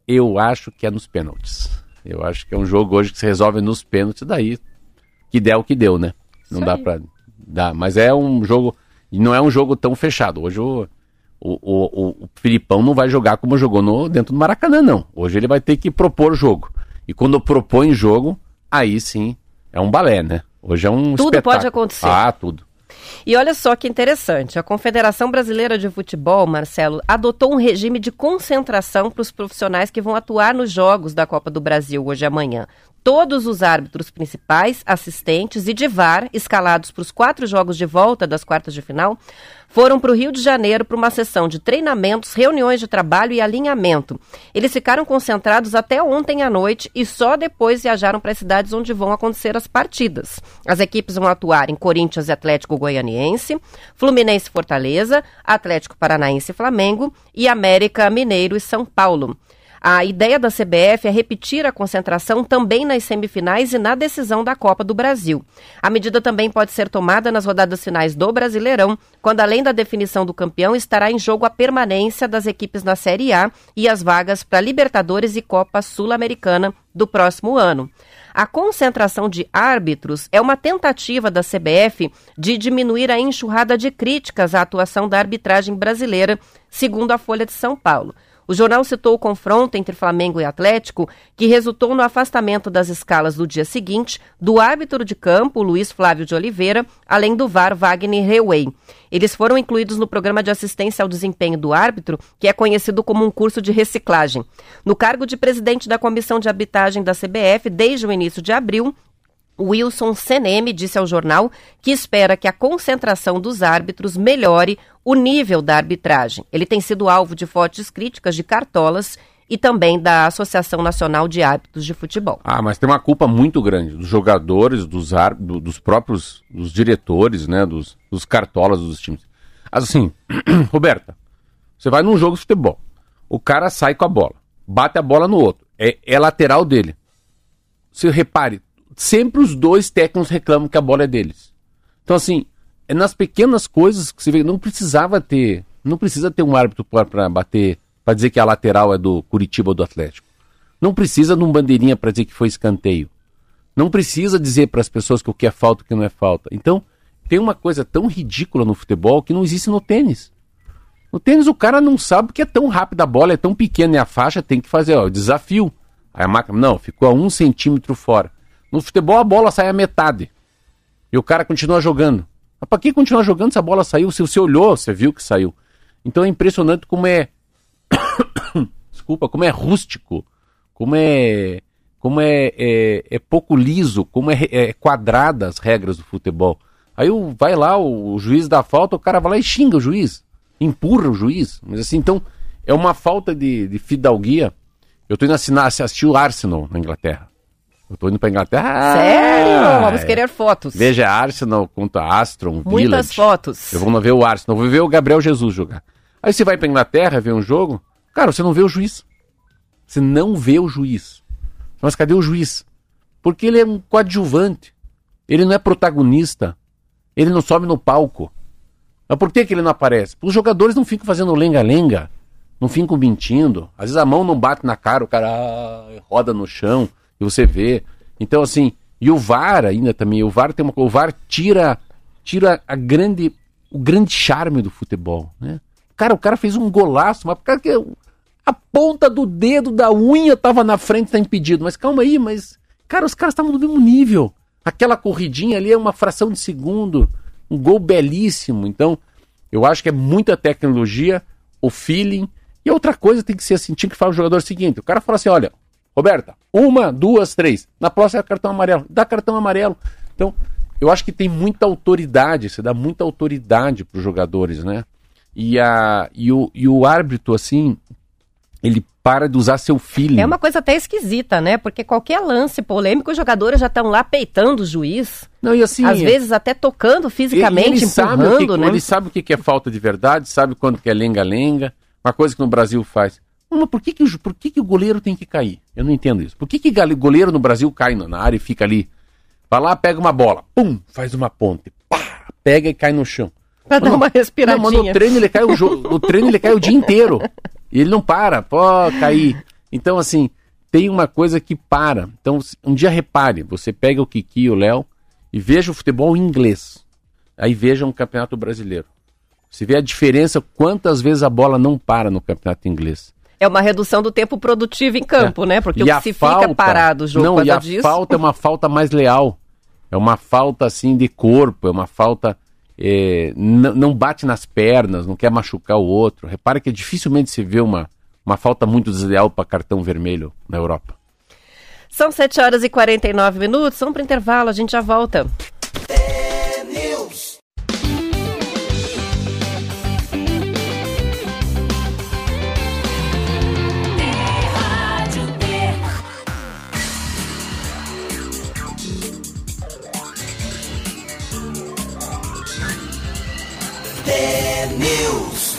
eu acho que é nos pênaltis. Eu acho que é um jogo hoje que se resolve nos pênaltis, daí que der o que deu, né? Não Isso dá para dar. Mas é um jogo. E não é um jogo tão fechado. Hoje o, o, o, o Filipão não vai jogar como jogou no, dentro do Maracanã, não. Hoje ele vai ter que propor jogo. E quando propõe jogo, aí sim é um balé, né? Hoje é um Tudo espetáculo. pode acontecer. Ah, tudo. E olha só que interessante, a Confederação Brasileira de Futebol, Marcelo, adotou um regime de concentração para os profissionais que vão atuar nos jogos da Copa do Brasil hoje e amanhã. Todos os árbitros principais, assistentes e de VAR, escalados para os quatro jogos de volta das quartas de final, foram para o Rio de Janeiro para uma sessão de treinamentos, reuniões de trabalho e alinhamento. Eles ficaram concentrados até ontem à noite e só depois viajaram para as cidades onde vão acontecer as partidas. As equipes vão atuar em Corinthians e Atlético Goianiense, Fluminense Fortaleza, Atlético Paranaense e Flamengo e América Mineiro e São Paulo. A ideia da CBF é repetir a concentração também nas semifinais e na decisão da Copa do Brasil. A medida também pode ser tomada nas rodadas finais do Brasileirão, quando além da definição do campeão estará em jogo a permanência das equipes na Série A e as vagas para Libertadores e Copa Sul-Americana do próximo ano. A concentração de árbitros é uma tentativa da CBF de diminuir a enxurrada de críticas à atuação da arbitragem brasileira, segundo a Folha de São Paulo. O jornal citou o confronto entre Flamengo e Atlético, que resultou no afastamento das escalas do dia seguinte do árbitro de campo, Luiz Flávio de Oliveira, além do VAR Wagner Rewey. Eles foram incluídos no programa de assistência ao desempenho do árbitro, que é conhecido como um curso de reciclagem. No cargo de presidente da Comissão de Arbitragem da CBF, desde o início de abril, Wilson Seneme disse ao jornal que espera que a concentração dos árbitros melhore o nível da arbitragem. Ele tem sido alvo de fortes críticas de cartolas e também da Associação Nacional de Árbitros de Futebol. Ah, mas tem uma culpa muito grande dos jogadores, dos, dos próprios dos diretores, né, dos, dos cartolas dos times. Assim, Roberta, você vai num jogo de futebol, o cara sai com a bola, bate a bola no outro, é, é lateral dele. Você repare, sempre os dois técnicos reclamam que a bola é deles. Então, assim, é nas pequenas coisas que você vê, não precisava ter, não precisa ter um árbitro para bater, para dizer que a lateral é do Curitiba ou do Atlético. Não precisa de um bandeirinha para dizer que foi escanteio. Não precisa dizer para as pessoas que o que é falta e o que não é falta. Então, tem uma coisa tão ridícula no futebol que não existe no tênis. No tênis o cara não sabe que é tão rápida a bola, é tão pequena e a faixa tem que fazer, ó, desafio. Aí a máquina, não, ficou a um centímetro fora. No futebol a bola sai a metade. E o cara continua jogando. Mas pra que continuar jogando se a bola saiu? Se você olhou, você viu que saiu. Então é impressionante como é. Desculpa, como é rústico, como é. Como é, é, é pouco liso, como é, é quadrada as regras do futebol. Aí o, vai lá, o, o, juiz dá falta, o cara vai lá e xinga o juiz, empurra o juiz. Mas assim, então, é uma falta de, de fidalguia. Eu tô indo assinar, assistir o Arsenal na Inglaterra. Eu tô indo pra Inglaterra. Sério? Vamos é. querer fotos. Veja Arsenal contra Astron, Muitas Village. fotos. Eu vou ver o Arsenal, vou ver o Gabriel Jesus jogar. Aí você vai pra Inglaterra ver um jogo, cara, você não vê o juiz. Você não vê o juiz. Mas cadê o juiz? Porque ele é um coadjuvante. Ele não é protagonista. Ele não sobe no palco. Mas por que, que ele não aparece? Os jogadores não ficam fazendo lenga-lenga. Não ficam mentindo. Às vezes a mão não bate na cara, o cara ah, roda no chão você vê. Então, assim, e o VAR ainda também, o VAR tem uma o VAR tira tira a grande o grande charme do futebol, né? Cara, o cara fez um golaço, mas cara que a ponta do dedo da unha tava na frente, tá impedido. Mas calma aí, mas cara, os caras estavam no mesmo nível. Aquela corridinha ali é uma fração de segundo, um gol belíssimo. Então, eu acho que é muita tecnologia, o feeling. E outra coisa tem que ser assim, tinha que falar o jogador seguinte, o cara fala assim, olha, Roberta, uma, duas, três. Na próxima é cartão amarelo. Dá cartão amarelo. Então, eu acho que tem muita autoridade, você dá muita autoridade para os jogadores, né? E, a, e, o, e o árbitro, assim, ele para de usar seu filho. É uma coisa até esquisita, né? Porque qualquer lance polêmico, os jogadores já estão lá peitando o juiz. Não, e assim, Às vezes até tocando fisicamente, ele, ele empurrando, sabe que, né? Ele sabe o que é falta de verdade, sabe quando que é lenga-lenga. Uma coisa que no Brasil faz. Mas por que, que, o, por que, que o goleiro tem que cair? Eu não entendo isso. Por que, que goleiro no Brasil cai na área e fica ali? Vai lá, pega uma bola, pum, faz uma ponte, pá, pega e cai no chão. Pra dar uma respiradinha. Não, mas no treino ele cai o, no treino ele cai o dia inteiro. E ele não para, pode cair. Então, assim, tem uma coisa que para. Então, um dia repare, você pega o Kiki e o Léo e veja o futebol em inglês. Aí veja um campeonato brasileiro. Você vê a diferença quantas vezes a bola não para no campeonato inglês. É uma redução do tempo produtivo em campo, é. né? Porque e se falta, fica parado o jogo não, e a disso... falta é uma falta mais leal. É uma falta assim de corpo, é uma falta é, não bate nas pernas, não quer machucar o outro. Repare que dificilmente se vê uma, uma falta muito desleal para cartão vermelho na Europa. São 7 horas e 49 minutos, vamos para intervalo, a gente já volta. News.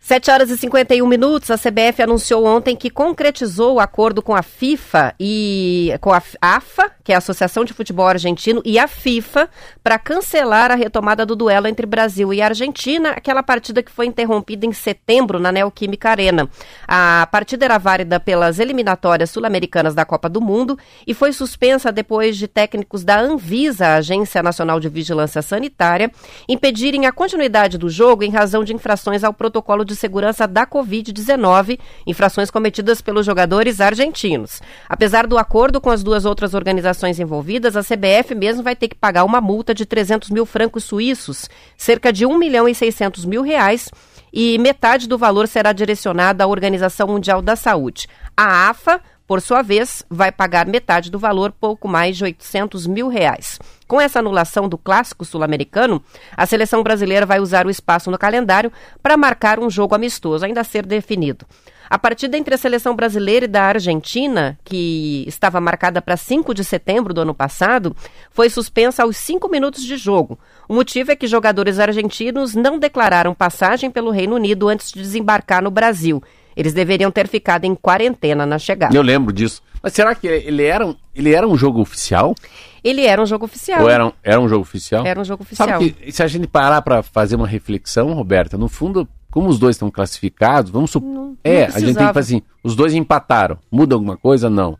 7 horas e 51 minutos, a CBF anunciou ontem que concretizou o acordo com a FIFA e com a AFA, que é a Associação de Futebol Argentino, e a FIFA para cancelar a retomada do duelo entre Brasil e Argentina, aquela partida que foi interrompida em setembro na Neoquímica Arena. A partida era válida pelas eliminatórias sul-americanas da Copa do Mundo e foi suspensa depois de técnicos da Anvisa, a Agência Nacional de Vigilância Sanitária, impedirem a continuidade do jogo em razão de infrações ao protocolo de segurança da Covid-19, infrações cometidas pelos jogadores argentinos. Apesar do acordo com as duas outras organizações envolvidas, a CBF mesmo vai ter que pagar uma multa de 300 mil francos suíços, cerca de 1 milhão e 600 mil reais, e metade do valor será direcionada à Organização Mundial da Saúde. A AFA por sua vez, vai pagar metade do valor, pouco mais de 800 mil reais. Com essa anulação do clássico sul-americano, a seleção brasileira vai usar o espaço no calendário para marcar um jogo amistoso, ainda a ser definido. A partida entre a seleção brasileira e da Argentina, que estava marcada para 5 de setembro do ano passado, foi suspensa aos 5 minutos de jogo. O motivo é que jogadores argentinos não declararam passagem pelo Reino Unido antes de desembarcar no Brasil eles deveriam ter ficado em quarentena na chegada. Eu lembro disso. Mas será que ele era um, ele era um jogo oficial? Ele era um jogo oficial. Ou era um, era um jogo oficial? Era um jogo oficial. Sabe que se a gente parar para fazer uma reflexão, Roberta, no fundo, como os dois estão classificados, vamos supor. É, a gente tem que fazer assim: os dois empataram. Muda alguma coisa? Não.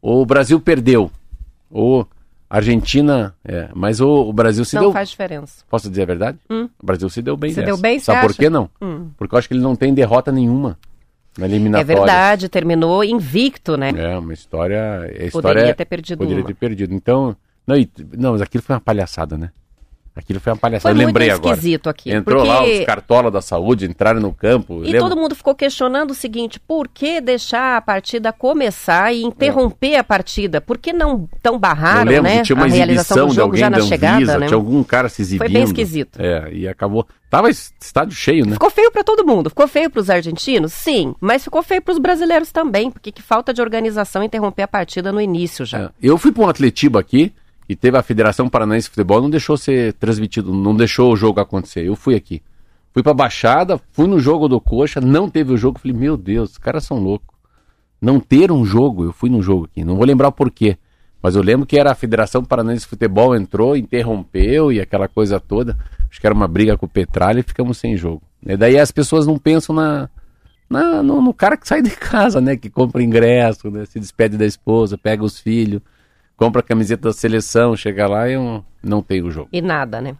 Ou o Brasil perdeu. Ou a Argentina. É, mas o, o Brasil se não deu. Não faz diferença. Posso dizer a verdade? Hum. O Brasil se deu bem. Se dessa. deu bem, Sabe por que não? Hum. Porque eu acho que ele não tem derrota nenhuma. Na é verdade, terminou invicto, né? É, uma história. A história poderia ter perdido Poderia uma. ter perdido. Então. Não, e, não, mas aquilo foi uma palhaçada, né? Aquilo foi uma palhaçada. Foi eu lembrei muito agora. esquisito aqui. Entrou porque... lá os cartola da saúde, entraram no campo. E lembra? todo mundo ficou questionando o seguinte: por que deixar a partida começar e interromper é. a partida? Por que não tão barraram, eu lembro né? Que tinha uma a realização do jogo de já na Anvisa, chegada, né? Tinha algum cara se exibindo. Foi bem esquisito. É, e acabou. Tava estádio cheio, né? Ficou feio para todo mundo. Ficou feio para os argentinos? Sim, mas ficou feio para os brasileiros também, porque que falta de organização interromper a partida no início já. É. Eu fui para um Atletiba aqui e teve a Federação Paranaense de Futebol, não deixou ser transmitido, não deixou o jogo acontecer. Eu fui aqui. Fui pra Baixada, fui no jogo do Coxa, não teve o jogo. Falei, meu Deus, os caras são loucos. Não ter um jogo, eu fui no jogo aqui. Não vou lembrar o porquê. Mas eu lembro que era a Federação Paranaense de Futebol, entrou, interrompeu e aquela coisa toda. Acho que era uma briga com o Petralha e ficamos sem jogo. E daí as pessoas não pensam na, na no, no, cara que sai de casa, né? Que compra ingresso, né? se despede da esposa, pega os filhos compra a camiseta da seleção, chega lá e eu não tem o jogo. E nada, né?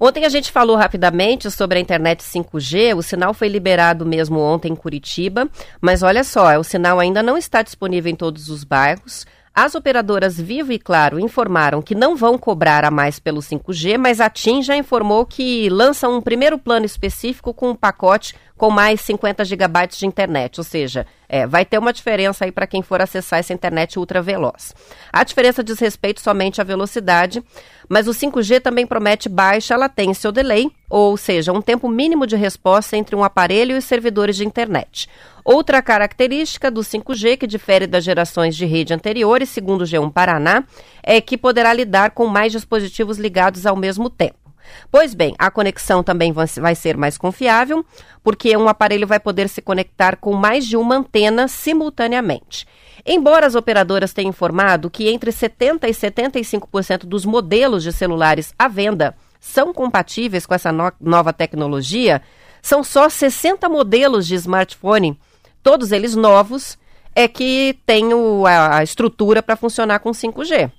Ontem a gente falou rapidamente sobre a internet 5G. O sinal foi liberado mesmo ontem em Curitiba, mas olha só, o sinal ainda não está disponível em todos os bairros. As operadoras Vivo e Claro informaram que não vão cobrar a mais pelo 5G, mas a TIM já informou que lança um primeiro plano específico com um pacote com mais 50 gigabytes de internet, ou seja, é, vai ter uma diferença aí para quem for acessar essa internet ultra veloz. A diferença diz respeito somente à velocidade, mas o 5G também promete baixa latência ou delay, ou seja, um tempo mínimo de resposta entre um aparelho e os servidores de internet. Outra característica do 5G, que difere das gerações de rede anteriores, segundo o G1 Paraná, é que poderá lidar com mais dispositivos ligados ao mesmo tempo. Pois bem, a conexão também vai ser mais confiável, porque um aparelho vai poder se conectar com mais de uma antena simultaneamente. Embora as operadoras tenham informado que entre 70% e 75% dos modelos de celulares à venda são compatíveis com essa no nova tecnologia, são só 60 modelos de smartphone, todos eles novos, é que têm a estrutura para funcionar com 5G.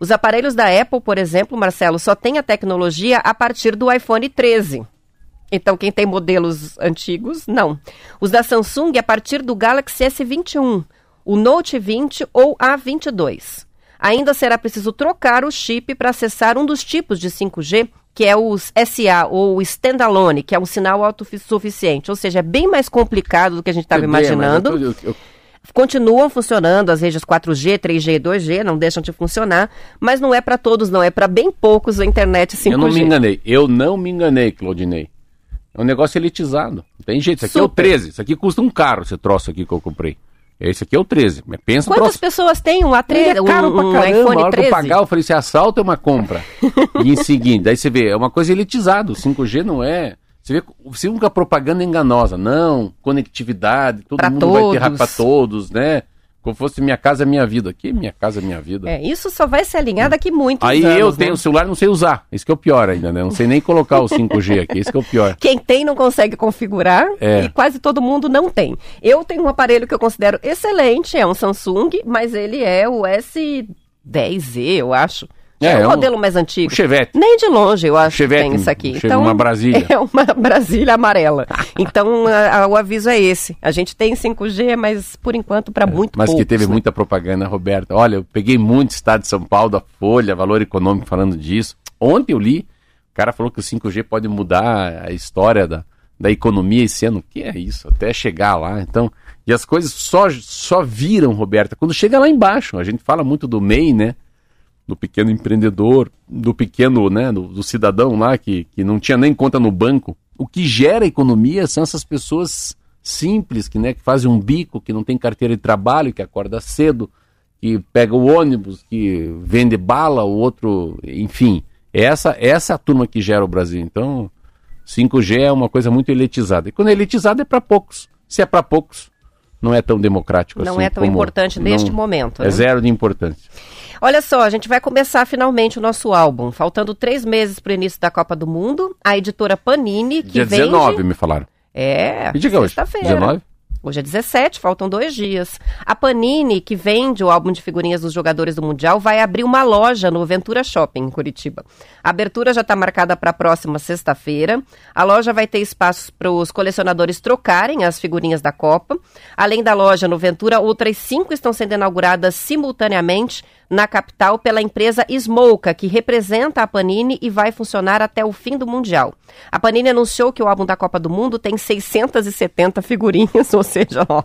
Os aparelhos da Apple, por exemplo, Marcelo, só tem a tecnologia a partir do iPhone 13. Então, quem tem modelos antigos, não. Os da Samsung a partir do Galaxy S21, o Note 20 ou A22. Ainda será preciso trocar o chip para acessar um dos tipos de 5G, que é o SA ou Standalone, que é um sinal autossuficiente. Ou seja, é bem mais complicado do que a gente estava imaginando. Eu, eu, Continuam funcionando as redes 4G, 3G e 2G, não deixam de funcionar, mas não é para todos, não, é para bem poucos a internet 5G. Eu não me enganei, eu não me enganei, Claudinei. É um negócio elitizado. Não tem jeito, isso aqui Super. é o 13, isso aqui custa um carro, esse troço aqui que eu comprei. Esse aqui é o 13. Mas pensa Quantas pessoas têm um A13, é caro um, pra um caramba, iPhone hora 13? eu pagar, eu falei, se assalto é uma compra. e em seguida, aí você vê, é uma coisa elitizada. O 5G não é... Você vê, você nunca propaganda enganosa. Não, conectividade, todo pra mundo todos. vai ter para todos, né? Como fosse minha casa, minha vida. Aqui, minha casa, minha vida. É, isso só vai se alinhar daqui muitos Aí anos. eu tenho né? o celular não sei usar. Isso que é o pior ainda, né? Não sei nem colocar o 5G aqui. Isso que é o pior. Quem tem não consegue configurar É. e quase todo mundo não tem. Eu tenho um aparelho que eu considero excelente, é um Samsung, mas ele é o S10Z, eu acho. É, É, o um- modelo mais antigo. O Chevette. Nem de longe, eu acho Chevette, que tem isso aqui. um Chevette, uma Brasília. É uma Brasília amarela. Então, a- a- o aviso é esse. A gente tem 5G, mas por enquanto para muito É, Mas que poucos, teve né? muita propaganda, Roberta. Olha, eu peguei muito estado de São Paulo, da Folha, Valor Econômico falando disso. Ontem eu li, o cara falou que o 5G pode mudar a história da, da economia esse ano. O que é isso? Até chegar lá. Então, e as coisas só, só viram, Roberta, quando chega lá embaixo. A gente fala muito do MEI, né? Do pequeno empreendedor, do pequeno, né? Do, do cidadão lá que, que não tinha nem conta no banco. O que gera economia são essas pessoas simples, que, né, que fazem um bico, que não tem carteira de trabalho, que acorda cedo, que pega o ônibus, que vende bala, o outro, enfim. Essa, essa é a turma que gera o Brasil. Então, 5G é uma coisa muito elitizada. E quando é elitizado é para poucos. Se é para poucos, não é tão democrático Não assim. é tão importante neste não- momento. É né? zero de importância. Olha só, a gente vai começar finalmente o nosso álbum. Faltando três meses para o início da Copa do Mundo, a editora Panini, que Dia vende... 19, me falaram. É, hoje? sexta-feira. 19? Hoje é 17, faltam dois dias. A Panini, que vende o álbum de figurinhas dos jogadores do Mundial, vai abrir uma loja no Ventura Shopping, em Curitiba. A abertura já está marcada para a próxima sexta-feira. A loja vai ter espaços para os colecionadores trocarem as figurinhas da Copa. Além da loja no Ventura, outras cinco estão sendo inauguradas simultaneamente na capital pela empresa Smolka, que representa a Panini e vai funcionar até o fim do Mundial. A Panini anunciou que o álbum da Copa do Mundo tem 670 figurinhas, ou seja, ó,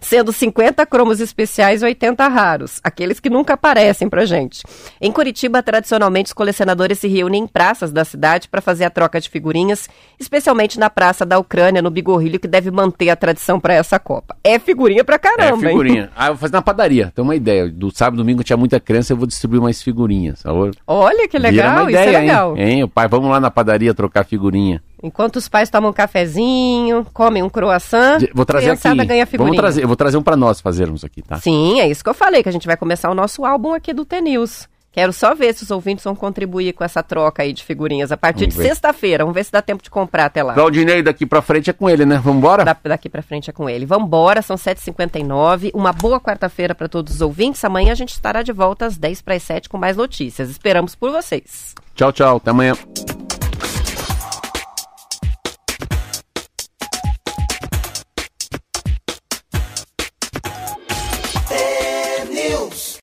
sendo 50 cromos especiais e 80 raros, aqueles que nunca aparecem pra gente. Em Curitiba, tradicionalmente, os colecionadores se reúnem em praças da cidade para fazer a troca de figurinhas, especialmente na Praça da Ucrânia, no Bigorrilho, que deve manter a tradição para essa Copa. É figurinha pra É caramba, hein? figurinha. Ah, eu vou fazer na padaria. Tem uma ideia. Do sábado e domingo tinha muita criança, eu vou distribuir mais figurinhas. Olha que legal, uma isso ideia, é legal. Hein? hein? O pai, vamos lá na padaria trocar figurinha. Enquanto os pais tomam um cafezinho, comem um croissant, Vou trazer a criançada aqui. ganha figurinha. Vamos trazer, eu vou trazer um pra nós fazermos aqui, tá? Sim, é isso que eu falei, que a gente vai começar o nosso álbum aqui do T-News. Quero só ver se os ouvintes vão contribuir com essa troca aí de figurinhas a partir Vamos de sexta-feira. Vamos ver se dá tempo de comprar até lá. Claudinei daqui pra frente é com ele, né? Vamos embora? Da- daqui pra frente é com ele. Vambora, são 7h59. Uma boa quarta-feira para todos os ouvintes. Amanhã a gente estará de volta às 10 para as 7 com mais notícias. Esperamos por vocês. Tchau, tchau. Até amanhã.